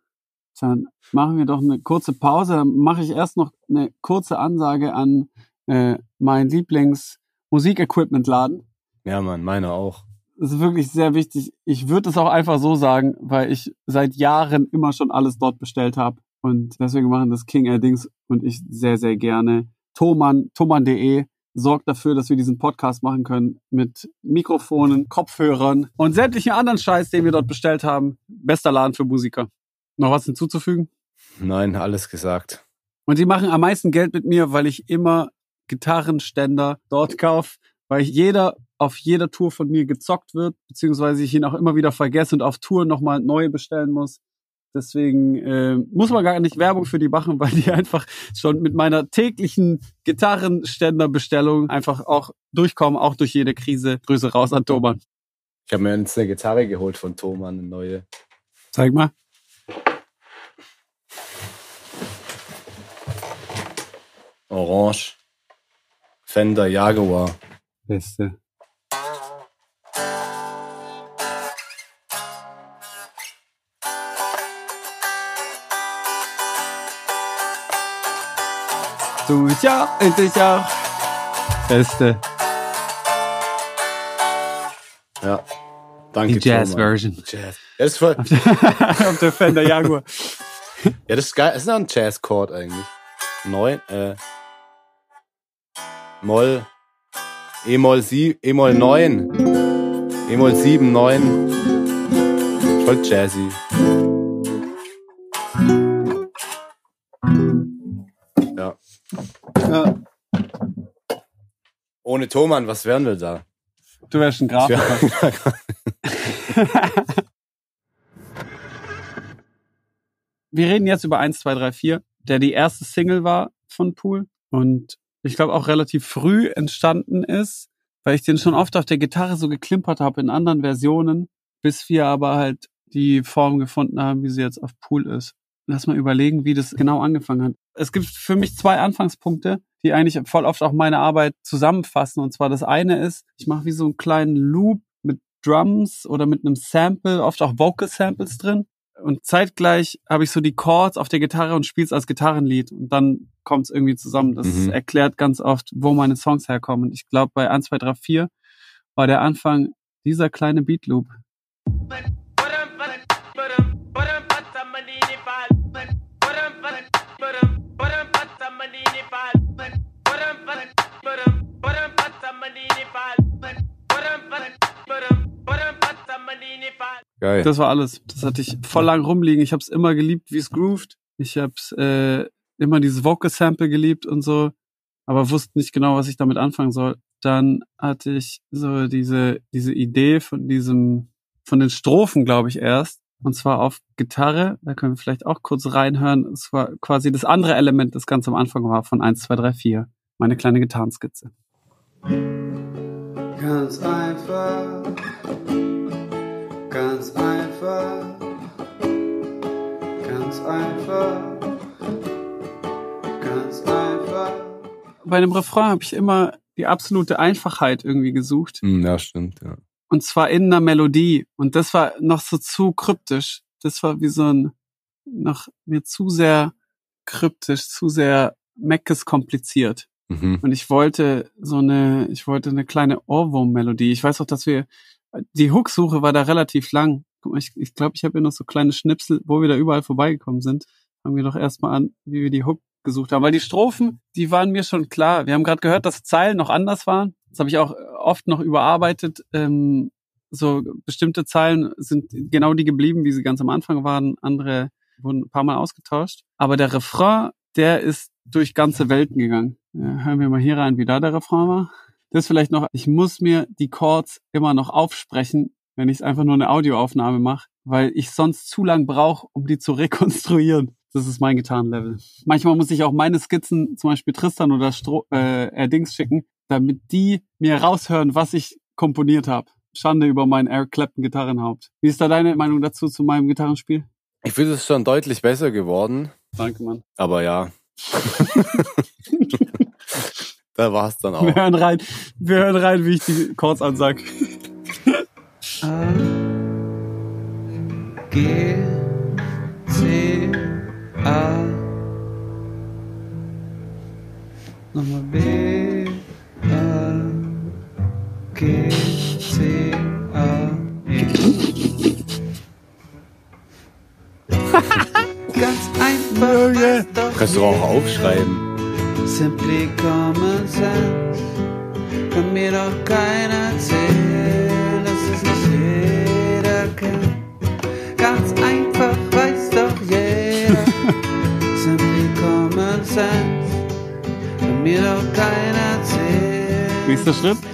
Dann machen wir doch eine kurze Pause. Dann mache ich erst noch eine kurze Ansage an äh, meinen Lieblings-Musikequipment-Laden. Ja, Mann, meiner auch. Das ist wirklich sehr wichtig. Ich würde es auch einfach so sagen, weil ich seit Jahren immer schon alles dort bestellt habe. Und deswegen machen das King Air-Dings und ich sehr, sehr gerne. Thomann, thomann.de sorgt dafür, dass wir diesen Podcast machen können mit Mikrofonen, Kopfhörern und sämtlichen anderen Scheiß, den wir dort bestellt haben. Bester Laden für Musiker. Noch was hinzuzufügen? Nein, alles gesagt. Und die machen am meisten Geld mit mir, weil ich immer Gitarrenständer dort kaufe, weil jeder auf jeder Tour von mir gezockt wird, beziehungsweise ich ihn auch immer wieder vergesse und auf Tour nochmal neue bestellen muss. Deswegen äh, muss man gar nicht Werbung für die machen, weil die einfach schon mit meiner täglichen Gitarrenständerbestellung einfach auch durchkommen, auch durch jede Krise. Grüße raus an Thomann. Ich habe mir jetzt eine Gitarre geholt von Thomann, eine neue. Zeig mal. Orange. Fender Jaguar. Beste. Du ja, endlich auch. Beste. Ja. Danke, Die. Jazz-Version. Jazz. Ja, das ist voll, Auf der Fender Jaguar. ja, das ist geil. Das ist noch ein Jazz-Chord eigentlich. Neun, äh, Moll, E-Moll sie, E-Moll neun, E-Moll sieben, neun. Voll jazzy. Ohne Thomann, was wären wir da? du wärst ein Grafiker. Ja. wir reden jetzt über 1, 2, 3, 4, der die erste Single war von Pool und ich glaube auch relativ früh entstanden ist, weil ich den schon oft auf der Gitarre so geklimpert habe in anderen Versionen, bis wir aber halt die Form gefunden haben, wie sie jetzt auf Pool ist. Lass mal überlegen, wie das genau angefangen hat. Es gibt für mich zwei Anfangspunkte, die eigentlich voll oft auch meine Arbeit zusammenfassen. Und zwar das eine ist, ich mache wie so einen kleinen Loop mit Drums oder mit einem Sample, oft auch Vocal Samples drin. Und zeitgleich habe ich so die Chords auf der Gitarre und spiele es als Gitarrenlied. Und dann kommt es irgendwie zusammen. Das Mhm. erklärt ganz oft, wo meine Songs herkommen. Und ich glaube, bei 1, 2, 3, 4 war der Anfang dieser kleine Beat Loop. Geil. Das war alles. Das hatte ich voll lang rumliegen. Ich habe es immer geliebt, wie es grooved. Ich habe äh, immer dieses Vocal Sample geliebt und so, aber wusste nicht genau, was ich damit anfangen soll. Dann hatte ich so diese diese Idee von diesem von den Strophen, glaube ich, erst. Und zwar auf Gitarre. Da können wir vielleicht auch kurz reinhören. Es war quasi das andere Element, das ganz am Anfang war von 1, 2, 3, 4. Meine kleine Gitarrenskizze. Ganz einfach. Ganz einfach. Ganz einfach. Ganz einfach. Bei dem Refrain habe ich immer die absolute Einfachheit irgendwie gesucht. Hm, Ja, stimmt, ja. Und zwar in einer Melodie. Und das war noch so zu kryptisch. Das war wie so ein, noch mir zu sehr kryptisch, zu sehr Meckes kompliziert. Mhm. Und ich wollte so eine, ich wollte eine kleine Ohrwurm-Melodie. Ich weiß auch, dass wir, die Hook-Suche war da relativ lang. Guck mal, ich glaube, ich, glaub, ich habe hier noch so kleine Schnipsel, wo wir da überall vorbeigekommen sind. Fangen wir doch erstmal an, wie wir die Hook gesucht haben. Weil die Strophen, die waren mir schon klar. Wir haben gerade gehört, dass Zeilen noch anders waren. Das habe ich auch oft noch überarbeitet. Ähm, so bestimmte Zeilen sind genau die geblieben, wie sie ganz am Anfang waren. Andere wurden ein paar Mal ausgetauscht. Aber der Refrain, der ist durch ganze Welten gegangen. Ja, hören wir mal hier rein, wie da der Refrain war. Das vielleicht noch, ich muss mir die Chords immer noch aufsprechen, wenn ich einfach nur eine Audioaufnahme mache, weil ich sonst zu lang brauche, um die zu rekonstruieren. Das ist mein Gitarrenlevel. Manchmal muss ich auch meine Skizzen, zum Beispiel Tristan oder Stro äh, Erdings schicken, damit die mir raushören, was ich komponiert habe. Schande über mein Eric Clapton Gitarrenhaupt. Wie ist da deine Meinung dazu zu meinem Gitarrenspiel? Ich finde es schon deutlich besser geworden, Danke, Mann. aber ja. da war es dann Wir auch. hören rein, wir hören rein, wie ich die Chords ansag. A G C A. Nochmal B A. G C A. E. Ganz einfach, doch Kannst du auch aufschreiben. Simply common sense. Kann mir doch keiner erzählen, dass es nicht jeder kennt. Ganz einfach weiß doch jeder. Simply common sense. Kann mir doch keiner erzählen. Nächster Schritt.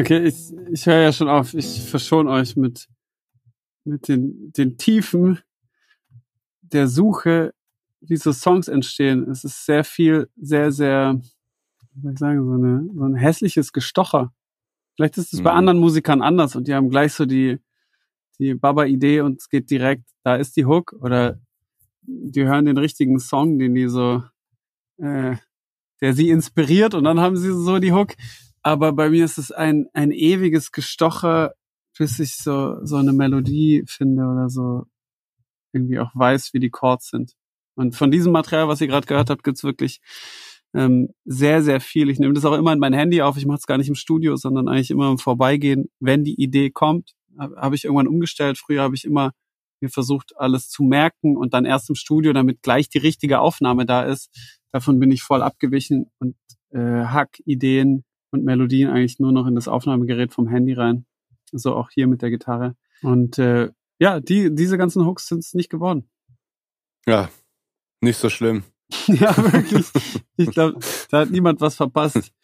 Okay, ich, ich höre ja schon auf. Ich verschone euch mit, mit den, den Tiefen der Suche, wie so Songs entstehen. Es ist sehr viel, sehr, sehr, wie soll ich sagen, so, eine, so ein hässliches Gestocher. Vielleicht ist es bei Mhm. anderen Musikern anders und die haben gleich so die, die Baba-Idee und es geht direkt, da ist die Hook oder die hören den richtigen Song, den die so, äh, der sie inspiriert und dann haben sie so die Hook. Aber bei mir ist es ein, ein ewiges Gestocher, bis ich so, so eine Melodie finde oder so irgendwie auch weiß, wie die Chords sind. Und von diesem Material, was ihr gerade gehört habt, gibt's wirklich ähm, sehr, sehr viel. Ich nehme das auch immer in mein Handy auf. Ich mache es gar nicht im Studio, sondern eigentlich immer im Vorbeigehen. Wenn die Idee kommt, habe hab ich irgendwann umgestellt. Früher habe ich immer mir versucht, alles zu merken und dann erst im Studio, damit gleich die richtige Aufnahme da ist. Davon bin ich voll abgewichen und äh, hack Ideen und Melodien eigentlich nur noch in das Aufnahmegerät vom Handy rein. So auch hier mit der Gitarre. Und äh, ja, die, diese ganzen Hooks sind es nicht geworden. Ja, nicht so schlimm. ja, wirklich. Ich glaube, da hat niemand was verpasst.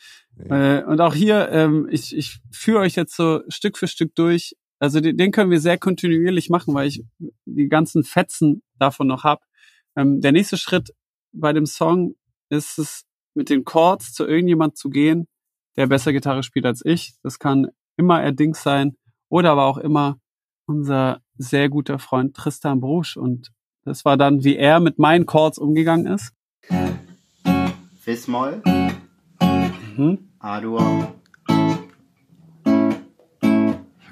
Äh, und auch hier, ähm, ich, ich führe euch jetzt so Stück für Stück durch. Also den, den können wir sehr kontinuierlich machen, weil ich die ganzen Fetzen davon noch hab. Ähm, der nächste Schritt bei dem Song ist es, mit den Chords zu irgendjemand zu gehen, der besser Gitarre spielt als ich. Das kann immer Erdings sein oder aber auch immer unser sehr guter Freund Tristan Brusch. Und das war dann, wie er mit meinen Chords umgegangen ist. Fis-Moll, Mhm. A-Dur.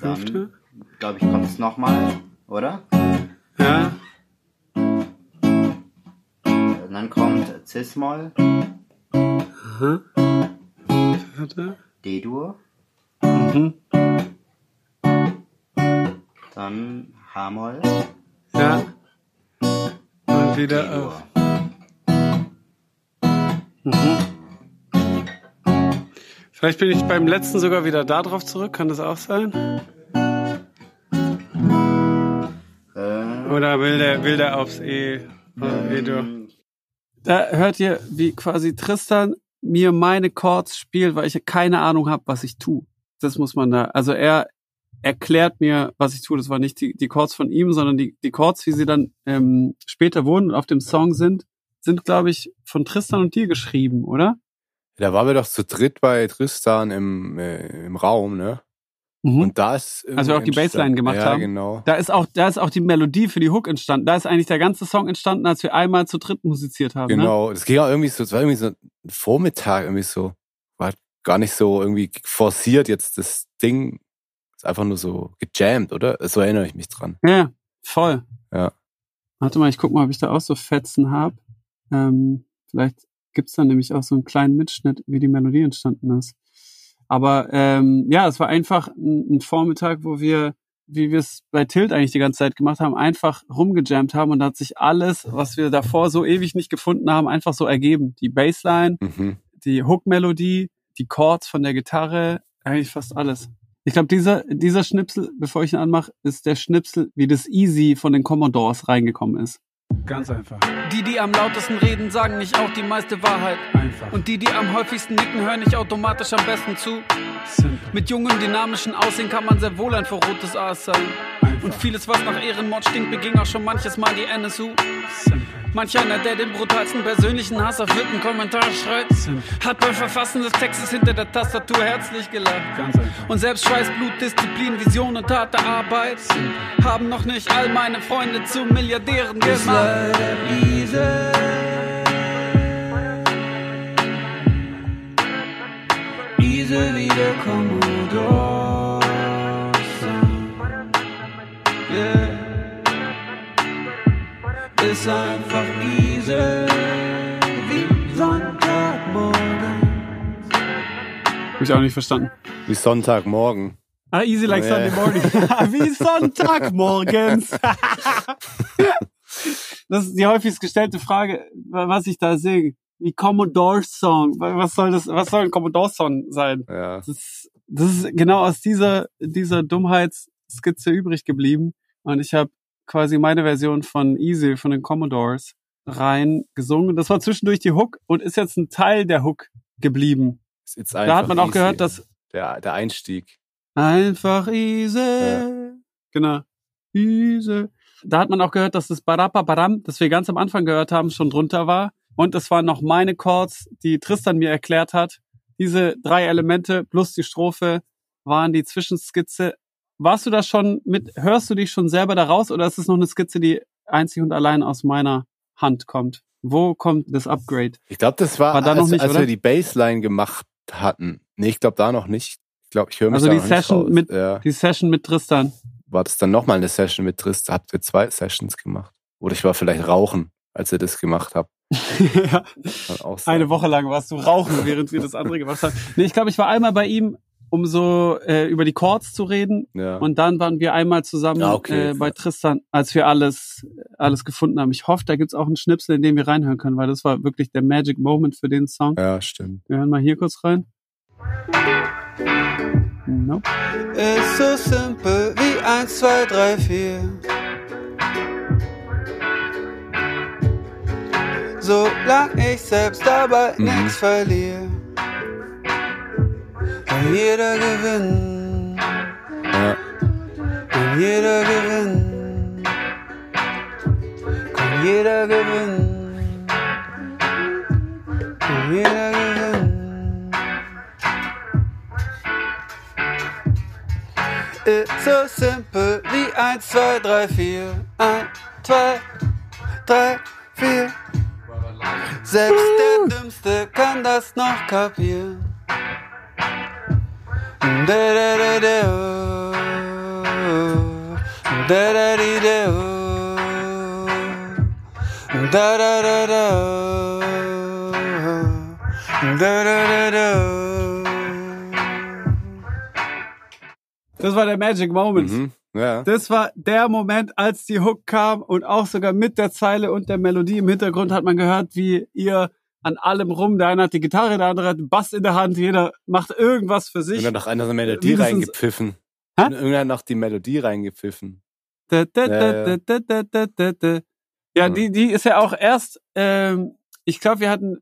Dann, glaube ich, kommt es nochmal, oder? Ja, Und dann kommt Cis-Moll, Aha. Vierte. D-Dur, Mhm. dann H-Moll, Ja. Und wieder auf. Mhm. Vielleicht bin ich beim letzten sogar wieder da drauf zurück. Kann das auch sein? Äh, Oder will der, will der aufs E? E-Dur? ähm, Da hört ihr, wie quasi Tristan mir meine Chords spielt, weil ich keine Ahnung habe, was ich tue. Das muss man da. Also er erklärt mir, was ich tue. Das war nicht die, die Chords von ihm, sondern die, die Chords, wie sie dann ähm, später wurden und auf dem Song sind, sind, glaube ich, von Tristan und dir geschrieben, oder? Da waren wir doch zu dritt bei Tristan im, äh, im Raum, ne? Mhm. Und da ist Als wir auch die Bassline gemacht ja, haben. genau. Da ist auch, da ist auch die Melodie für die Hook entstanden. Da ist eigentlich der ganze Song entstanden, als wir einmal zu dritt musiziert haben. Ne? Genau. Das ging auch irgendwie so, es war irgendwie so Vormittag irgendwie so. War gar nicht so irgendwie forciert jetzt das Ding. Ist einfach nur so gejammt, oder? So erinnere ich mich dran. Ja, voll. Ja. Warte mal, ich guck mal, ob ich da auch so Fetzen habe. Ähm, vielleicht gibt's da nämlich auch so einen kleinen Mitschnitt, wie die Melodie entstanden ist. Aber ähm, ja, es war einfach ein, ein Vormittag, wo wir wie wir es bei Tilt eigentlich die ganze Zeit gemacht haben, einfach rumgejammt haben und hat sich alles, was wir davor so ewig nicht gefunden haben, einfach so ergeben. Die Bassline, Mhm. die Hook-Melodie, die Chords von der Gitarre, eigentlich fast alles. Ich glaube, dieser, dieser Schnipsel, bevor ich ihn anmache, ist der Schnipsel, wie das Easy von den Commodores reingekommen ist. Ganz einfach. Die, die am lautesten reden, sagen nicht auch die meiste Wahrheit. Einfach. Und die, die am häufigsten nicken, hören nicht automatisch am besten zu. Simple. Mit jungem, dynamischen Aussehen kann man sehr wohl ein verrohtes Aas sein. Und vieles, was nach Ehrenmord stinkt, beging auch schon manches Mal die NSU. Manch einer, der den brutalsten persönlichen Hass auf wütenden Kommentar schreibt, Simple. hat beim Verfassen des Textes hinter der Tastatur herzlich gelacht. Und selbst Schweiß, Blut, Disziplin, Vision und harte Arbeit haben noch nicht all meine Freunde zu Milliardären gemacht. Easy wie Ist einfach easy wie Sonntagmorgen. Hab ich auch nicht verstanden. Wie Sonntagmorgen. Ah, easy like. Sunday morning. Wie Sonntagmorgens. das ist die häufigst gestellte Frage, was ich da sehe. Wie Commodore Song. Was soll das, was soll ein Commodore Song sein? Ja. Das ist, das ist genau aus dieser, dieser Dummheitsskizze übrig geblieben. Und ich habe quasi meine Version von Easy von den Commodores rein gesungen. Das war zwischendurch die Hook und ist jetzt ein Teil der Hook geblieben. Da hat man auch easy. gehört, dass Der, der Einstieg. Einfach easy. Ja. Genau. Easy. Da hat man auch gehört, dass das Barapa Baram, das wir ganz am Anfang gehört haben, schon drunter war. Und es waren noch meine Chords, die Tristan mir erklärt hat. Diese drei Elemente plus die Strophe waren die Zwischenskizze. Warst du da schon mit, hörst du dich schon selber da raus oder ist es noch eine Skizze, die einzig und allein aus meiner Hand kommt? Wo kommt das Upgrade? Ich glaube, das war, War da als, noch nicht, als oder? wir die Bassline gemacht hatten. Nee, ich glaube da noch nicht. Ich glaube, ich höre mich Also die Session mit- Ja. Die Session mit Tristan. War das dann nochmal eine Session mit Trist? Habt ihr zwei Sessions gemacht? Oder ich war vielleicht rauchen, als ihr das gemacht habt. ja. Eine Woche lang warst du rauchen, während wir das andere gemacht haben. Nee, ich glaube, ich war einmal bei ihm, um so äh, über die Chords zu reden. Ja. Und dann waren wir einmal zusammen Ja, okay. äh, bei Tristan, als wir alles, alles gefunden haben. Ich hoffe, da gibt's auch einen Schnipsel, in dem wir reinhören können, weil das war wirklich der Magic Moment für den Song. ja, stimmt. Wir hören mal hier kurz rein. Nope. Ist so simpel wie 1, 2, 3, 4. Solange ich selbst dabei Mhm. nichts verliere. Kann jeder gewinnen. Ja. Kann jeder gewinnen. Kann jeder gewinnen. Kann jeder gewinnen. It's so simple wie 1, 2, 3, 4. 1, 2, 3, 4. Selbst der Dümmste kann das noch kapieren. Das war der Magic Moment. Mhm. Ja. Das war der Moment, als die Hook kam und auch sogar mit der Zeile und der Melodie im Hintergrund hat man gehört, wie ihr an allem rum, der eine hat die Gitarre, der andere hat den Bass in der Hand, jeder macht irgendwas für sich. Dann noch einer eine Melodie das in- reingepfiffen. Hä? Irgendwann hat noch die Melodie reingepfiffen. Da, da, Ja, ja. Ja, die, die ist ja auch erst, ähm, ich glaube, wir hatten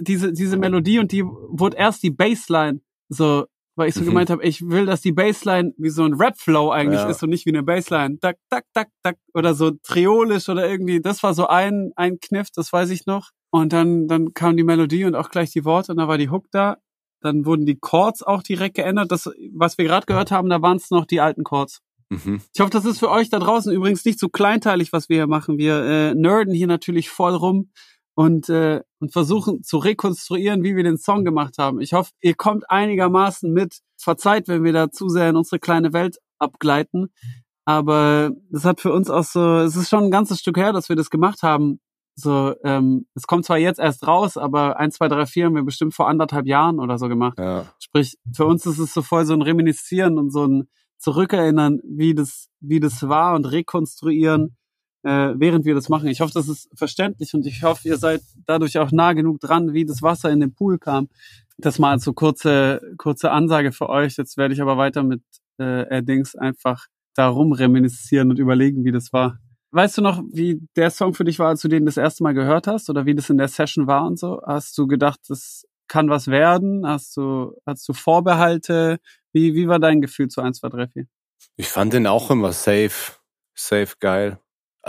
diese, diese Melodie und die wurde erst die Bassline so, weil ich so Mhm. gemeint habe, ich will, dass die Bassline wie so ein Rap-Flow eigentlich Ja. ist und nicht wie eine Bassline. Tak, tak, tak, tak. Oder so triolisch oder irgendwie. Das war so ein, ein Kniff, das weiß ich noch. Und dann, dann kam die Melodie und auch gleich die Worte und da war die Hook da. Dann wurden die Chords auch direkt geändert. Das, was wir gerade gehört haben, da waren es noch die alten Chords. Mhm. Ich hoffe, das ist für euch da draußen übrigens nicht so kleinteilig, was wir hier machen. Wir äh, nerden hier natürlich voll rum und, äh, und versuchen zu rekonstruieren, wie wir den Song gemacht haben. Ich hoffe, ihr kommt einigermaßen mit. Verzeiht, wenn wir da zu sehr in unsere kleine Welt abgleiten. Aber das hat für uns auch so, es ist schon ein ganzes Stück her, dass wir das gemacht haben. So, ähm, es kommt zwar jetzt erst raus, aber 1, 2, 3, 4 haben wir bestimmt vor anderthalb Jahren oder so gemacht. Ja. Sprich, für uns ist es so voll so ein Reminiszieren und so ein zurückerinnern, wie das, wie das war und rekonstruieren, äh, während wir das machen. Ich hoffe, das ist verständlich und ich hoffe, ihr seid dadurch auch nah genug dran, wie das Wasser in den Pool kam. Das mal so kurze, kurze Ansage für euch. Jetzt werde ich aber weiter mit äh, Addings einfach darum reminiszieren und überlegen, wie das war. Weißt du noch, wie der Song für dich war, als du den das erste Mal gehört hast oder wie das in der Session war und so? Hast du gedacht, das kann was werden? Hast du, hast du Vorbehalte? Wie, wie war dein Gefühl zu 1, 2, 3, 4? Ich fand den auch immer safe, safe geil.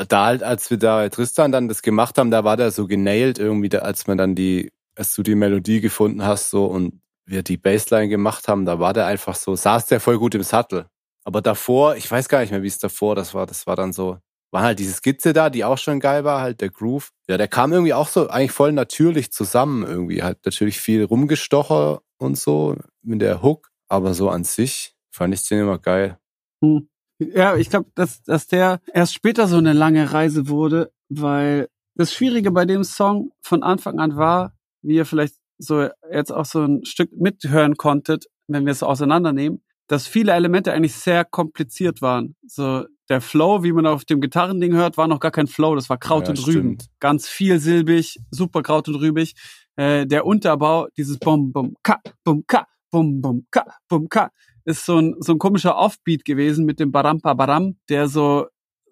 Da halt, als wir da Tristan dann das gemacht haben, da war der so genailed irgendwie, da, als man dann die, als du die Melodie gefunden hast so und wir die Bassline gemacht haben, da war der einfach so, saß der voll gut im Sattel. Aber davor, ich weiß gar nicht mehr, wie es davor das war, das war dann so, war halt diese Skizze da, die auch schon geil war, halt der Groove. Ja, der kam irgendwie auch so eigentlich voll natürlich zusammen irgendwie. Halt natürlich viel rumgestocher und so mit der Hook, aber so an sich fand ich den immer geil. Hm. Ja, ich glaube, dass, dass der erst später so eine lange Reise wurde, weil das Schwierige bei dem Song von Anfang an war, wie ihr vielleicht so jetzt auch so ein Stück mithören konntet, wenn wir es auseinandernehmen, dass viele Elemente eigentlich sehr kompliziert waren. So der Flow, wie man auf dem Gitarrending hört, war noch gar kein Flow, das war Kraut Ja, und Rüben. stimmt. Ganz vielsilbig, super Kraut und Rübig. Äh, der Unterbau, dieses Bum Bum Ka Bum Ka Bum Bum Ka Bum Ka, ist so ein so ein komischer Offbeat gewesen mit dem Barampa Baram, der so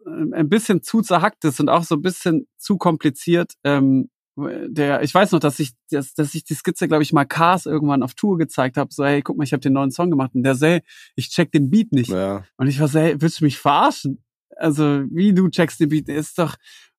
äh, ein bisschen zu zerhackt ist und auch so ein bisschen zu kompliziert. Ähm, der, ich weiß noch, dass ich, dass, dass ich die Skizze, glaube ich, mal Cars irgendwann auf Tour gezeigt habe. So, hey, guck mal, ich habe den neuen Song gemacht. Und der so, hey, ich check den Beat nicht. Ja, Und ich war so, hey, willst du mich verarschen? Also, wie du checkst den Beat, ist doch.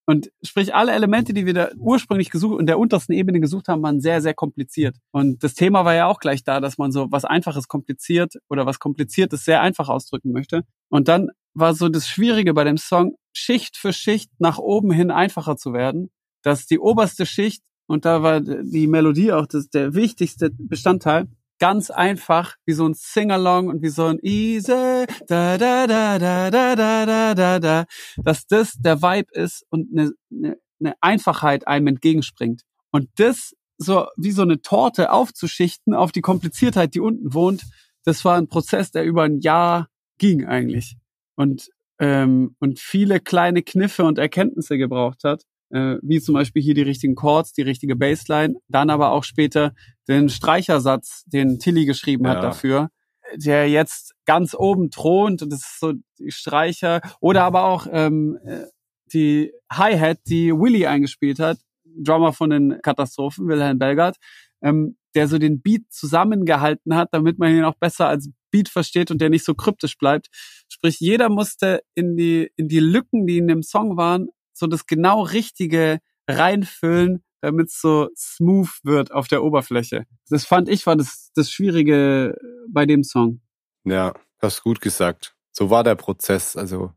Und sprich, alle Elemente, die wir da ursprünglich gesucht und der untersten Ebene gesucht haben, waren sehr, sehr kompliziert. Und das Thema war ja auch gleich da, dass man so was Einfaches kompliziert oder was Kompliziertes sehr einfach ausdrücken möchte. Und dann war so das Schwierige bei dem Song, Schicht für Schicht nach oben hin einfacher zu werden, dass die oberste Schicht, und da war die Melodie auch das, der wichtigste Bestandteil, ganz einfach, wie so ein Sing-Along und wie so ein Easy, da, da, da, da, da, da, da, da, da, dass das der Vibe ist und eine, eine, eine Einfachheit einem entgegenspringt. Und das so wie so eine Torte aufzuschichten auf die Kompliziertheit, die unten wohnt, das war ein Prozess, der über ein Jahr ging eigentlich. Und, ähm, und viele kleine Kniffe und Erkenntnisse gebraucht hat äh, wie zum Beispiel hier die richtigen Chords, die richtige Bassline, dann aber auch später den Streichersatz, den Tilly geschrieben hat Ja. dafür, der jetzt ganz oben thront und das ist so die Streicher oder aber auch ähm, äh, die Hi-Hat, die Willy eingespielt hat, Drummer von den Katastrophen, Wilhelm Belgard, ähm, der so den Beat zusammengehalten hat, damit man ihn auch besser als Beat versteht und der nicht so kryptisch bleibt. Sprich, jeder musste in die, in die Lücken, die in dem Song waren, so das genau Richtige reinfüllen, damit es so smooth wird auf der Oberfläche. Das fand ich war das, das Schwierige bei dem Song. ja, hast gut gesagt. So war der Prozess. Also,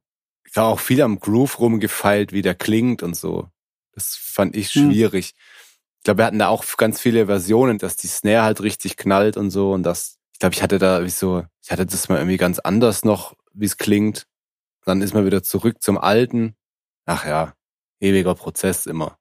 ich habe auch viel am Groove rumgefeilt, wie der klingt und so. Das fand ich Hm. schwierig. Ich glaube, wir hatten da auch ganz viele Versionen, dass die Snare halt richtig knallt und so und das, ich glaube, ich hatte da wie so, ich hatte das mal irgendwie ganz anders noch, wie es klingt. Dann ist man wieder zurück zum Alten. Ach ja, ewiger Prozess immer.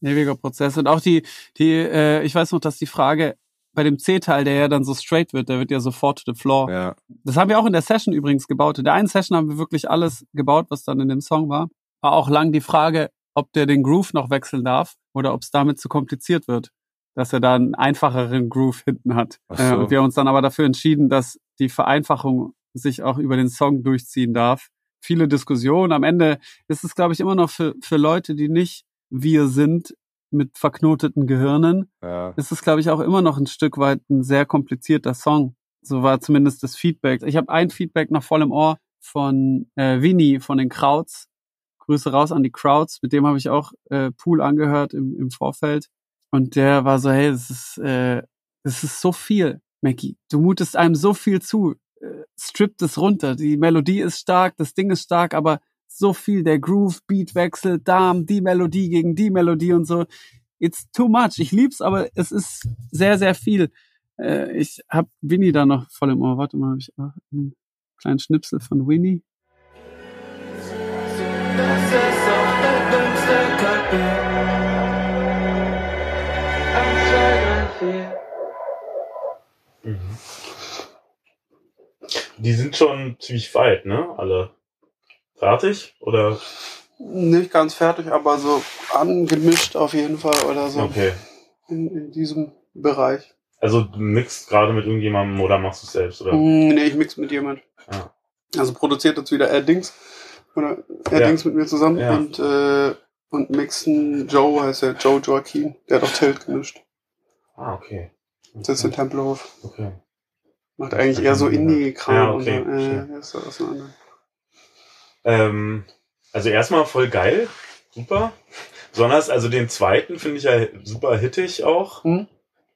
Ewiger Prozess. Und auch die, die, äh, ich weiß noch, dass die Frage bei dem C-Teil, der ja dann so straight wird, der wird ja sofort to the floor. Ja, Das haben wir auch in der Session übrigens gebaut. In der einen Session haben wir wirklich alles gebaut, was dann in dem Song war. War auch lang die Frage, ob der den Groove noch wechseln darf oder ob es damit zu kompliziert wird, dass er da einen einfacheren Groove hinten hat. Ach so. Äh, und wir haben uns dann aber dafür entschieden, dass die Vereinfachung sich auch über den Song durchziehen darf. Viele Diskussionen. Am Ende ist es, glaube ich, immer noch für, für Leute, die nicht wir sind mit verknoteten Gehirnen, ja. ist es, glaube ich, auch immer noch ein Stück weit ein sehr komplizierter Song. So war zumindest das Feedback. Ich habe ein Feedback noch voll im Ohr von äh, Winnie von den Krauts. Grüße raus an die Krauts. Mit dem habe ich auch äh, Pool angehört im, im Vorfeld. Und der war so, hey, das ist, äh, das ist so viel, Mackie. Du mutest einem so viel zu. Strippt es runter. Die Melodie ist stark, das Ding ist stark, aber so viel, der Groove, Beatwechsel, Darm, die Melodie gegen die Melodie und so. It's too much. Ich lieb's, aber es ist sehr, sehr viel. Äh, ich hab Winnie da noch voll im Ohr. Warte mal, habe ich einen kleinen Schnipsel von Winnie. Die sind schon ziemlich weit, ne? Alle. Fertig? Oder? Nicht ganz fertig, aber so angemischt auf jeden Fall oder so Okay. in, in diesem Bereich. Also du mixt gerade mit irgendjemandem oder machst du es selbst, oder? Mm, nee, ich mix mit jemand. Ah. Also produziert jetzt wieder Addings. Oder Addings Ja. mit mir zusammen Ja. und, äh, und mixen Joe heißt er, Joe Joaquin. Der hat auch Tilt gemischt. Ah, okay. Sitzt in Tempelhof. Okay. Macht eigentlich eher so Indie-Kram. Ja, okay, und. Äh, ist aus. Ähm, also erstmal voll geil. Super. Besonders, also den zweiten finde ich ja super hittig auch. Mhm.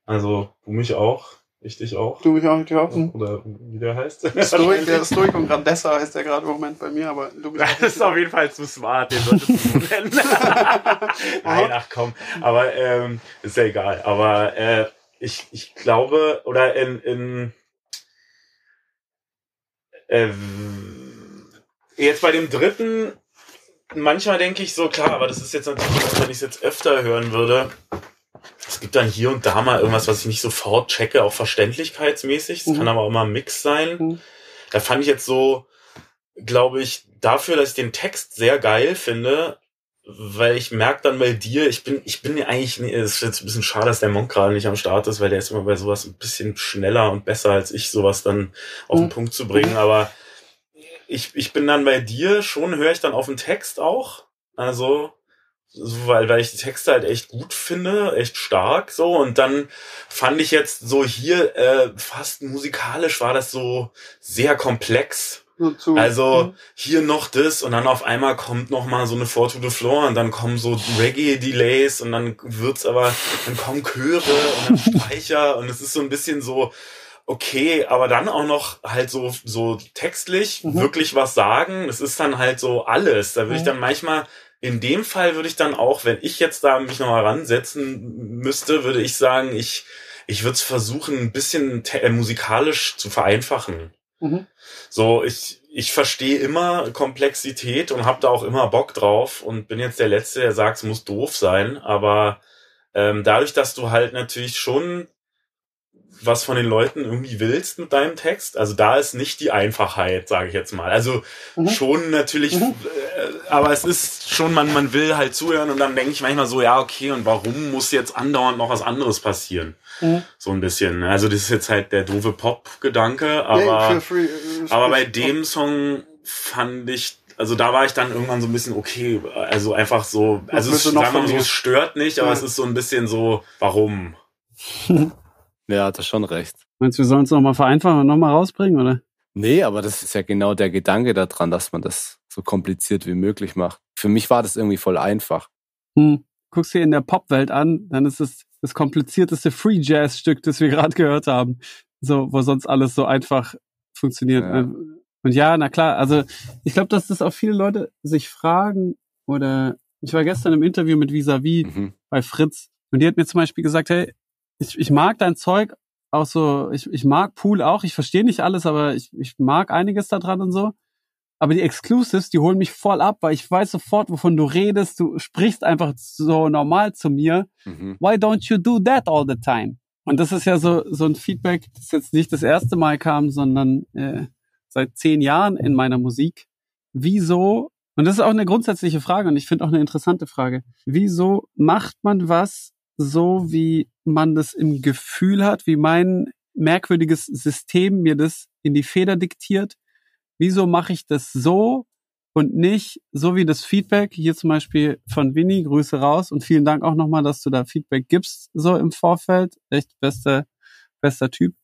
Also du mich auch. Ich dich auch. Du mich auch, ich auch. Hm. Oder wie der heißt. Stoik, der Stoik und Grandessa heißt der gerade im Moment bei mir, aber du bist Das ist auf jeden Fall zu smart, den solltest du so nennen. Nein, ach komm. Aber ähm, ist ja egal. Aber äh, ich, ich glaube, oder in, in äh, jetzt bei dem dritten, manchmal denke ich so, klar, aber das ist jetzt natürlich, wenn ich es jetzt öfter hören würde, es gibt dann hier und da mal irgendwas, was ich nicht sofort checke, auch verständlichkeitsmäßig. Es Mhm. kann aber auch mal ein Mix sein. Mhm. Da fand ich jetzt so, glaube ich, dafür, dass ich den Text sehr geil finde, weil ich merke dann bei dir, ich bin, ich bin ja eigentlich, nee, es ist jetzt ein bisschen schade, dass der Monk gerade nicht am Start ist, weil der ist immer bei sowas ein bisschen schneller und besser als ich, sowas dann auf den Mhm. Punkt zu bringen. Aber ich, ich bin dann bei dir, schon höre ich dann auf den Text auch. Also, so, weil, weil ich die Texte halt echt gut finde, echt stark so. Und dann fand ich jetzt so hier äh, fast musikalisch war das so sehr komplex. Zu, Also Mhm. hier noch das und dann auf einmal kommt noch mal so eine Four to the Floor und dann kommen so Reggae-Delays und dann wird's aber, dann kommen Chöre und dann Streicher und es ist so ein bisschen so, okay, aber dann auch noch halt so, so textlich Mhm. wirklich was sagen. Es ist dann halt so alles. Da würde ich Mhm. dann manchmal, in dem Fall würde ich dann auch, wenn ich jetzt da mich nochmal ransetzen müsste, würde ich sagen, ich, ich würde es versuchen, ein bisschen äh, musikalisch zu vereinfachen. Mhm. So, ich, ich verstehe immer Komplexität und habe da auch immer Bock drauf und bin jetzt der Letzte, der sagt, es muss doof sein. Aber ähm, dadurch, dass du halt natürlich schon was von den Leuten irgendwie willst mit deinem Text, also da ist nicht die Einfachheit, sage ich jetzt mal. Also Mhm. schon natürlich, Mhm. äh, aber es ist schon, man, man will halt zuhören und dann denke ich manchmal so, ja, okay, und warum muss jetzt andauernd noch was anderes passieren? Mhm. So ein bisschen. ne? Also das ist jetzt halt der doofe Pop-Gedanke, aber... Feel free, äh, Aber bei dem Song fand ich, also da war ich dann irgendwann so ein bisschen okay, also einfach so, also es, sagen wir mal von so, es stört nicht, aber Ja. es ist so ein bisschen so, warum? Ja, hat er schon recht. Meinst du, wir sollen es nochmal vereinfachen und nochmal rausbringen, oder? Nee, aber das ist ja genau der Gedanke daran, dass man das so kompliziert wie möglich macht. Für mich war das irgendwie voll einfach. Hm. Guckst dir in der Popwelt an, dann ist es das komplizierteste Free Jazz Stück, das wir gerade gehört haben. So, wo sonst alles so einfach funktioniert. Ja. Und ja, na klar, also ich glaube, dass das auch viele Leute sich fragen oder ich war gestern im Interview mit Visavi Mhm. bei Fritz und die hat mir zum Beispiel gesagt, hey, ich, ich mag dein Zeug auch so, ich, ich mag Pool auch, ich verstehe nicht alles, aber ich, ich mag einiges da dran und so. Aber die Exclusives, die holen mich voll ab, weil ich weiß sofort, wovon du redest. Du sprichst einfach so normal zu mir. Mhm. Why don't you do that all the time? Und das ist ja so, so ein Feedback, das jetzt nicht das erste Mal kam, sondern äh, seit zehn Jahren in meiner Musik. Wieso, und das ist auch eine grundsätzliche Frage und ich finde auch eine interessante Frage, wieso macht man was so, wie man das im Gefühl hat, wie mein merkwürdiges System mir das in die Feder diktiert? Wieso mache ich das so und nicht so wie das Feedback hier zum Beispiel von Winnie, Grüße raus und vielen Dank auch nochmal, dass du da Feedback gibst, so im Vorfeld. Echt bester, bester Typ.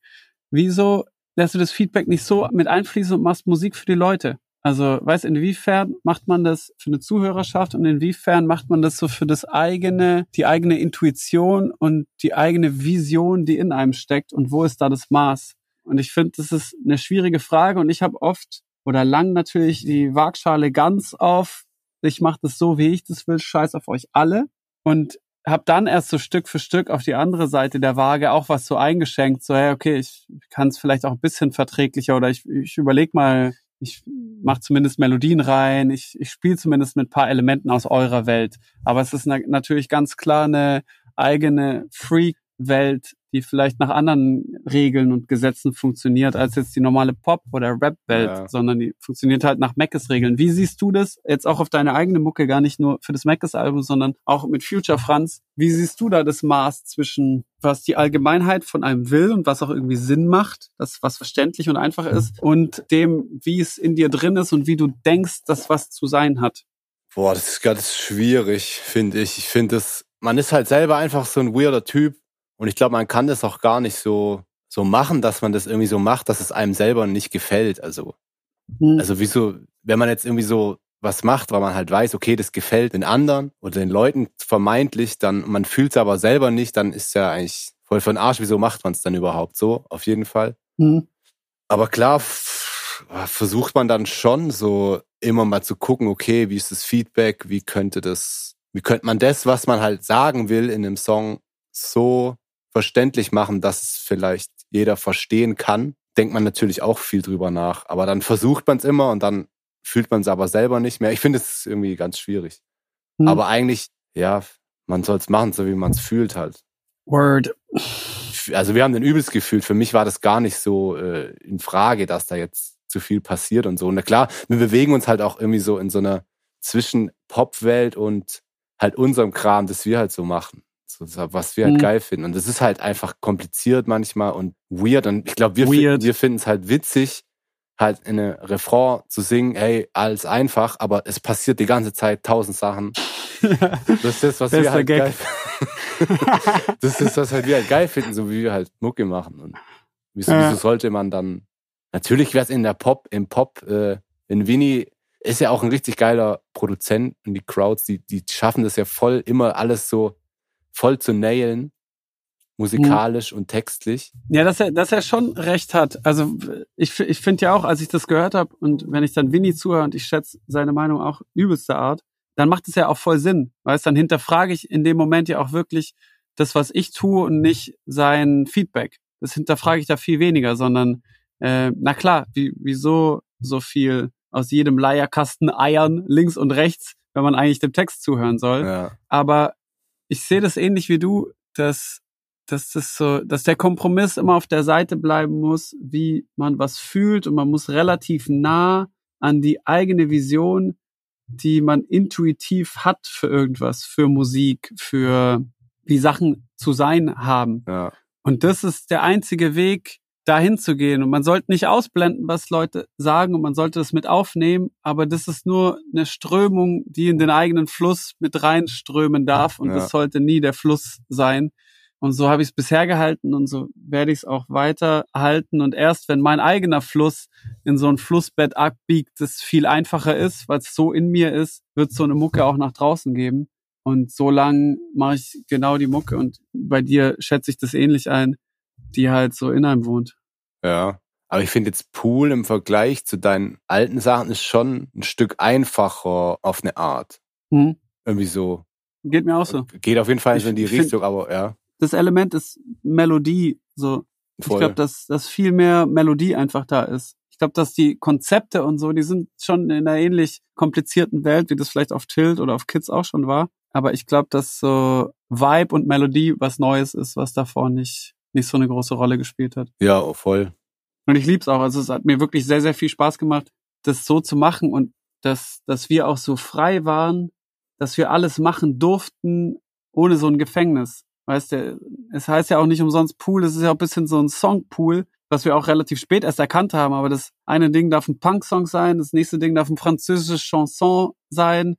Wieso lässt du das Feedback nicht so mit einfließen und machst Musik für die Leute? Also, weißt, inwiefern macht man das für eine Zuhörerschaft und inwiefern macht man das so für das eigene, die eigene Intuition und die eigene Vision, die in einem steckt und wo ist da das Maß? Und ich finde, das ist eine schwierige Frage. Und ich habe oft oder lang natürlich die Waagschale ganz auf, ich mache das so, wie ich das will, scheiß auf euch alle. Und habe dann erst so Stück für Stück auf die andere Seite der Waage auch was so eingeschenkt, so hey, okay, ich kann es vielleicht auch ein bisschen verträglicher oder ich, ich überleg mal, ich mache zumindest Melodien rein, ich, ich spiele zumindest mit paar Elementen aus eurer Welt. Aber es ist na natürlich ganz klar eine eigene Freak-Welt, die vielleicht nach anderen Regeln und Gesetzen funktioniert als jetzt die normale Pop- oder Rap-Welt, Ja. sondern die funktioniert halt nach Mackes Regeln. Wie siehst du das jetzt auch auf deine eigene Mucke, gar nicht nur für das Mackes Album, sondern auch mit Future Franz? Wie siehst du da das Maß zwischen was die Allgemeinheit von einem will und was auch irgendwie Sinn macht, das was verständlich und einfach ist und dem, wie es in dir drin ist und wie du denkst, dass was zu sein hat? Boah, das ist ganz schwierig, finde ich. Ich finde es, man ist halt selber einfach so ein weirder Typ und ich glaube, man kann das auch gar nicht so so machen, dass man das irgendwie so macht, dass es einem selber nicht gefällt. Also, Hm. also wieso, wenn man jetzt irgendwie so was macht, weil man halt weiß, okay, das gefällt den anderen oder den Leuten vermeintlich, dann man fühlt es aber selber nicht, dann ist ja eigentlich voll für den Arsch. Wieso macht man es dann überhaupt so? Auf jeden Fall. Hm. Aber klar versucht man dann schon so immer mal zu gucken, okay, wie ist das Feedback, wie könnte das, wie könnte man das, was man halt sagen will in einem Song, so verständlich machen, dass es vielleicht jeder verstehen kann. Denkt man natürlich auch viel drüber nach. Aber dann versucht man es immer und dann fühlt man es aber selber nicht mehr. Ich finde es irgendwie ganz schwierig. Hm. Aber eigentlich, ja, man soll es machen, so wie man es fühlt halt Word. also wir haben den übelst gefühlt. Für mich war das gar nicht so äh, in Frage, dass da jetzt zu viel passiert und so. Und na klar, wir bewegen uns halt auch irgendwie so in so einer zwischen Popwelt und halt unserem Kram, das wir halt so machen. So, was wir halt Mhm. geil finden. Und das ist halt einfach kompliziert manchmal und weird. Und ich glaube, wir, finden- wir finden es halt witzig, halt in eine Refrain zu singen, hey, alles einfach, aber es passiert die ganze Zeit tausend Sachen. Das ist das, was wir halt Gag. geil Das ist das halt wir halt geil finden, so wie wir halt Mucke machen. Und wieso, Ja. wieso sollte man dann, natürlich wäre es in der Pop, im Pop, äh, in Winnie ist ja auch ein richtig geiler Produzent und die Crowds, die, die schaffen das ja voll, immer alles so voll zu nailen, musikalisch und textlich. Ja, dass er, dass er schon recht hat. Also ich, ich finde ja auch, als ich das gehört habe und wenn ich dann Winnie zuhöre und ich schätze seine Meinung auch übelster Art, dann macht es ja auch voll Sinn. Weißt, dann hinterfrage ich in dem Moment ja auch wirklich das, was ich tue und nicht sein Feedback. Das hinterfrage ich da viel weniger, sondern äh, na klar, wie, wieso so viel aus jedem Leierkasten eiern links und rechts, wenn man eigentlich dem Text zuhören soll. Ja. Aber ich sehe das ähnlich wie du, dass, dass das so, dass der Kompromiss immer auf der Seite bleiben muss, wie man was fühlt und man muss relativ nah an die eigene Vision, die man intuitiv hat für irgendwas, für Musik, für wie Sachen zu sein haben. Ja. Und das ist der einzige Weg, dahin zu gehen. Und man sollte nicht ausblenden, was Leute sagen und man sollte das mit aufnehmen, aber das ist nur eine Strömung, die in den eigenen Fluss mit reinströmen darf und Ja. das sollte nie der Fluss sein. Und so habe ich es bisher gehalten und so werde ich es auch weiter halten. Und erst wenn mein eigener Fluss in so ein Flussbett abbiegt, das viel einfacher ist, weil es so in mir ist, wird so eine Mucke auch nach draußen geben. Und so lang mache ich genau die Mucke und bei dir schätze ich das ähnlich ein, die halt so in einem wohnt. Ja. Aber ich finde jetzt Pool im Vergleich zu deinen alten Sachen ist schon ein Stück einfacher auf eine Art. Hm? Irgendwie so. Geht mir auch so. Geht auf jeden Fall Ich so in die Richtung, aber ja. Das Element ist Melodie. So, ich Voll. glaube, dass, dass viel mehr Melodie einfach da ist. Ich glaube, dass die Konzepte und so, die sind schon in einer ähnlich komplizierten Welt, wie das vielleicht auf Tilt oder auf Kids auch schon war. Aber ich glaube, dass so Vibe und Melodie was Neues ist, was davor nicht, nicht so eine große Rolle gespielt hat. Ja, oh, voll. Und ich lieb's auch. Also es hat mir wirklich sehr, sehr viel Spaß gemacht, das so zu machen und dass, dass wir auch so frei waren, dass wir alles machen durften, ohne so ein Gefängnis. Weißt du, es heißt ja auch nicht umsonst Pool, es ist ja auch ein bisschen so ein Songpool, was wir auch relativ spät erst erkannt haben. Aber das eine Ding darf ein Punk-Song sein, das nächste Ding darf ein französisches Chanson sein,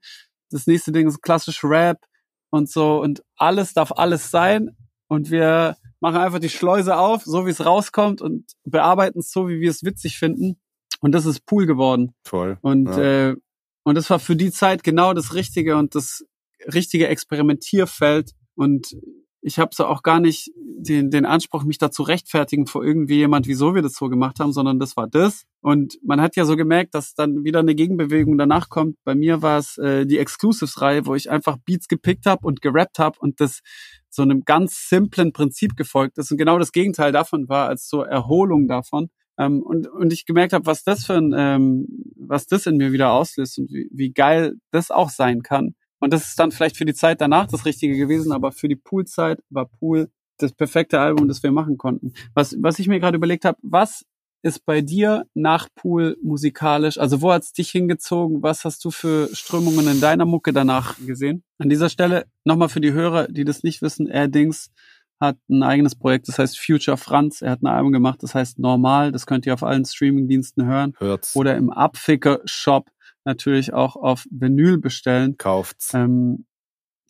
das nächste Ding ist klassisch Rap und so und alles darf alles sein. Und wir machen einfach die Schleuse auf, so wie es rauskommt und bearbeiten es so, wie wir es witzig finden. Und das ist Pool geworden. Voll. Und Ja. äh, und das war für die Zeit genau das Richtige und das richtige Experimentierfeld. Und ich habe so auch gar nicht den, den Anspruch, mich da zu rechtfertigen vor irgendwie jemand, wieso wir das so gemacht haben, sondern das war das. Und man hat ja so gemerkt, dass dann wieder eine Gegenbewegung danach kommt. Bei mir war es äh, die Exclusives-Reihe, wo ich einfach Beats gepickt habe und gerappt habe und das so einem ganz simplen Prinzip gefolgt ist und genau das Gegenteil davon war, als so Erholung davon. Ähm, und, und ich gemerkt habe, was das für ein, ähm, was das in mir wieder auslöst und wie, wie geil das auch sein kann. Und das ist dann vielleicht für die Zeit danach das Richtige gewesen, aber für die Poolzeit war Pool das perfekte Album, das wir machen konnten. Was, was ich mir gerade überlegt habe, was ist bei dir nach Pool musikalisch? Also wo hat's dich hingezogen? Was hast du für Strömungen in deiner Mucke danach gesehen? An dieser Stelle nochmal für die Hörer, die das nicht wissen, Erdings hat ein eigenes Projekt, das heißt Future Franz. Er hat ein Album gemacht, das heißt Normal. Das könnt ihr auf allen Streamingdiensten hören. Hört's, Oder im Abficker-Shop natürlich auch auf Vinyl bestellen. kauft's. Ähm,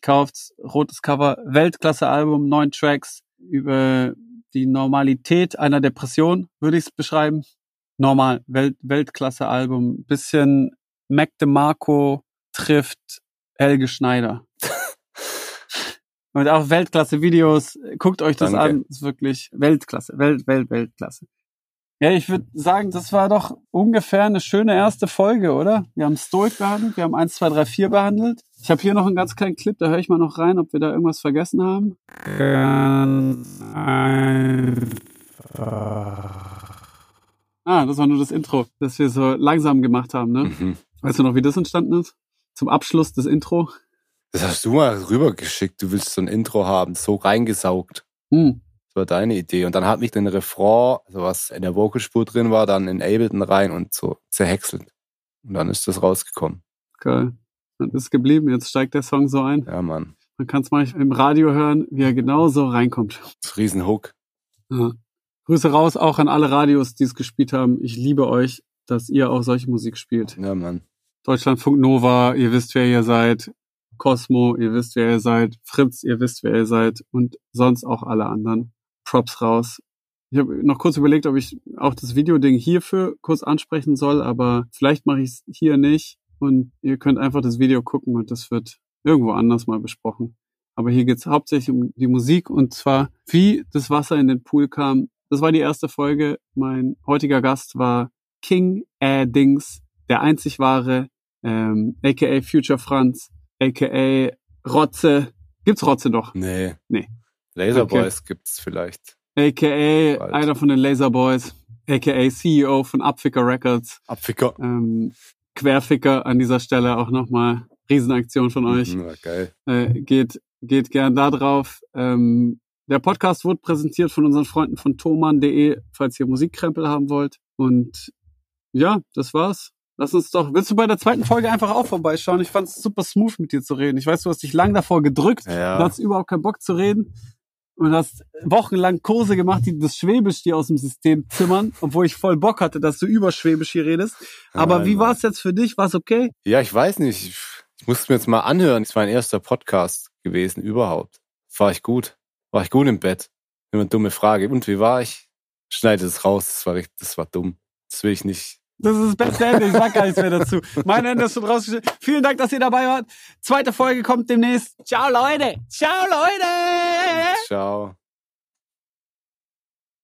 kauft rotes Cover, Weltklasse-Album, neun Tracks über die Normalität einer Depression, würde ich es beschreiben. Normal, Welt, Weltklasse-Album, bisschen Mac DeMarco trifft Helge Schneider. Und auch Weltklasse-Videos, guckt euch das Danke. an, ist wirklich Weltklasse, Welt, Welt, Weltklasse. Ja, ich würde sagen, das war doch ungefähr eine schöne erste Folge, oder? Wir haben Stoic behandelt, wir haben 1, 2, 3, 4 behandelt. Ich habe hier noch einen ganz kleinen Clip, da höre ich mal noch rein, ob wir da irgendwas vergessen haben. Ganz Ah, das war nur das Intro, das wir so langsam gemacht haben, ne? Mhm. Weißt du noch, wie das entstanden ist? Zum Abschluss des Intro? Das hast du mal rübergeschickt. Du willst so ein Intro haben, so reingesaugt. Hm. Das war deine Idee. Und dann hat mich den Refrain, also was in der Vocalspur drin war, dann in Ableton rein und so zerhäckselt. Und dann ist das rausgekommen. Geil. Und ist geblieben, jetzt steigt der Song so ein. Ja, Mann. Man kann es manchmal im Radio hören, wie er genau so reinkommt. Das Riesenhook. Ja. Grüße raus auch an alle Radios, die es gespielt haben. Ich liebe euch, dass ihr auch solche Musik spielt. Ja, Mann. Deutschlandfunk Nova, ihr wisst, wer ihr seid. Cosmo, ihr wisst, wer ihr seid. Fritz, ihr wisst, wer ihr seid. Und sonst auch alle anderen. Props raus. Ich habe noch kurz überlegt, ob ich auch das Videoding hierfür kurz ansprechen soll, aber vielleicht mache ich es hier nicht. Und ihr könnt einfach das Video gucken und das wird irgendwo anders mal besprochen. Aber hier geht's hauptsächlich um die Musik und zwar, wie das Wasser in den Pool kam. Das war die erste Folge. Mein heutiger Gast war King Addings, der einzig wahre, ähm, aka Future Franz, aka Rotze. Gibt's Rotze doch? Nee. Nee. Laserboys gibt's vielleicht. aka Bald. einer von den Laserboys, aka CEO von Upficker Records, Abficker. ähm, Querficker an dieser Stelle auch nochmal Riesenaktion von euch. Mhm, war geil. Äh, geht, geht gern da drauf. Ähm, der Podcast wurde präsentiert von unseren Freunden von thoman.de, falls ihr Musikkrempel haben wollt. Und ja, das war's. Lass uns doch, willst du bei der zweiten Folge einfach auch vorbeischauen? Ich fand's super smooth mit dir zu reden. Ich weiß, du hast dich lang davor gedrückt. Ja. Du hast überhaupt keinen Bock zu reden. Und hast wochenlang Kurse gemacht, die das Schwäbisch dir aus dem System zimmern, obwohl ich voll Bock hatte, dass du über Schwäbisch hier redest. Aber Nein, wie Mann. war's jetzt für dich? War's okay? Ja, ich weiß nicht. Ich, ich muss mir jetzt mal anhören. Es war mein erster Podcast gewesen überhaupt. War ich gut? War ich gut im Bett? Immer eine dumme Frage. Und wie war ich? Schneide es raus. Das war richtig, das war dumm. Das will ich nicht. Das ist das beste Ende. Ich sag gar nichts mehr dazu. Mein Ende ist schon rausgestellt. Vielen Dank, dass ihr dabei wart. Zweite Folge kommt demnächst. Ciao, Leute. Ciao, Leute. Ciao.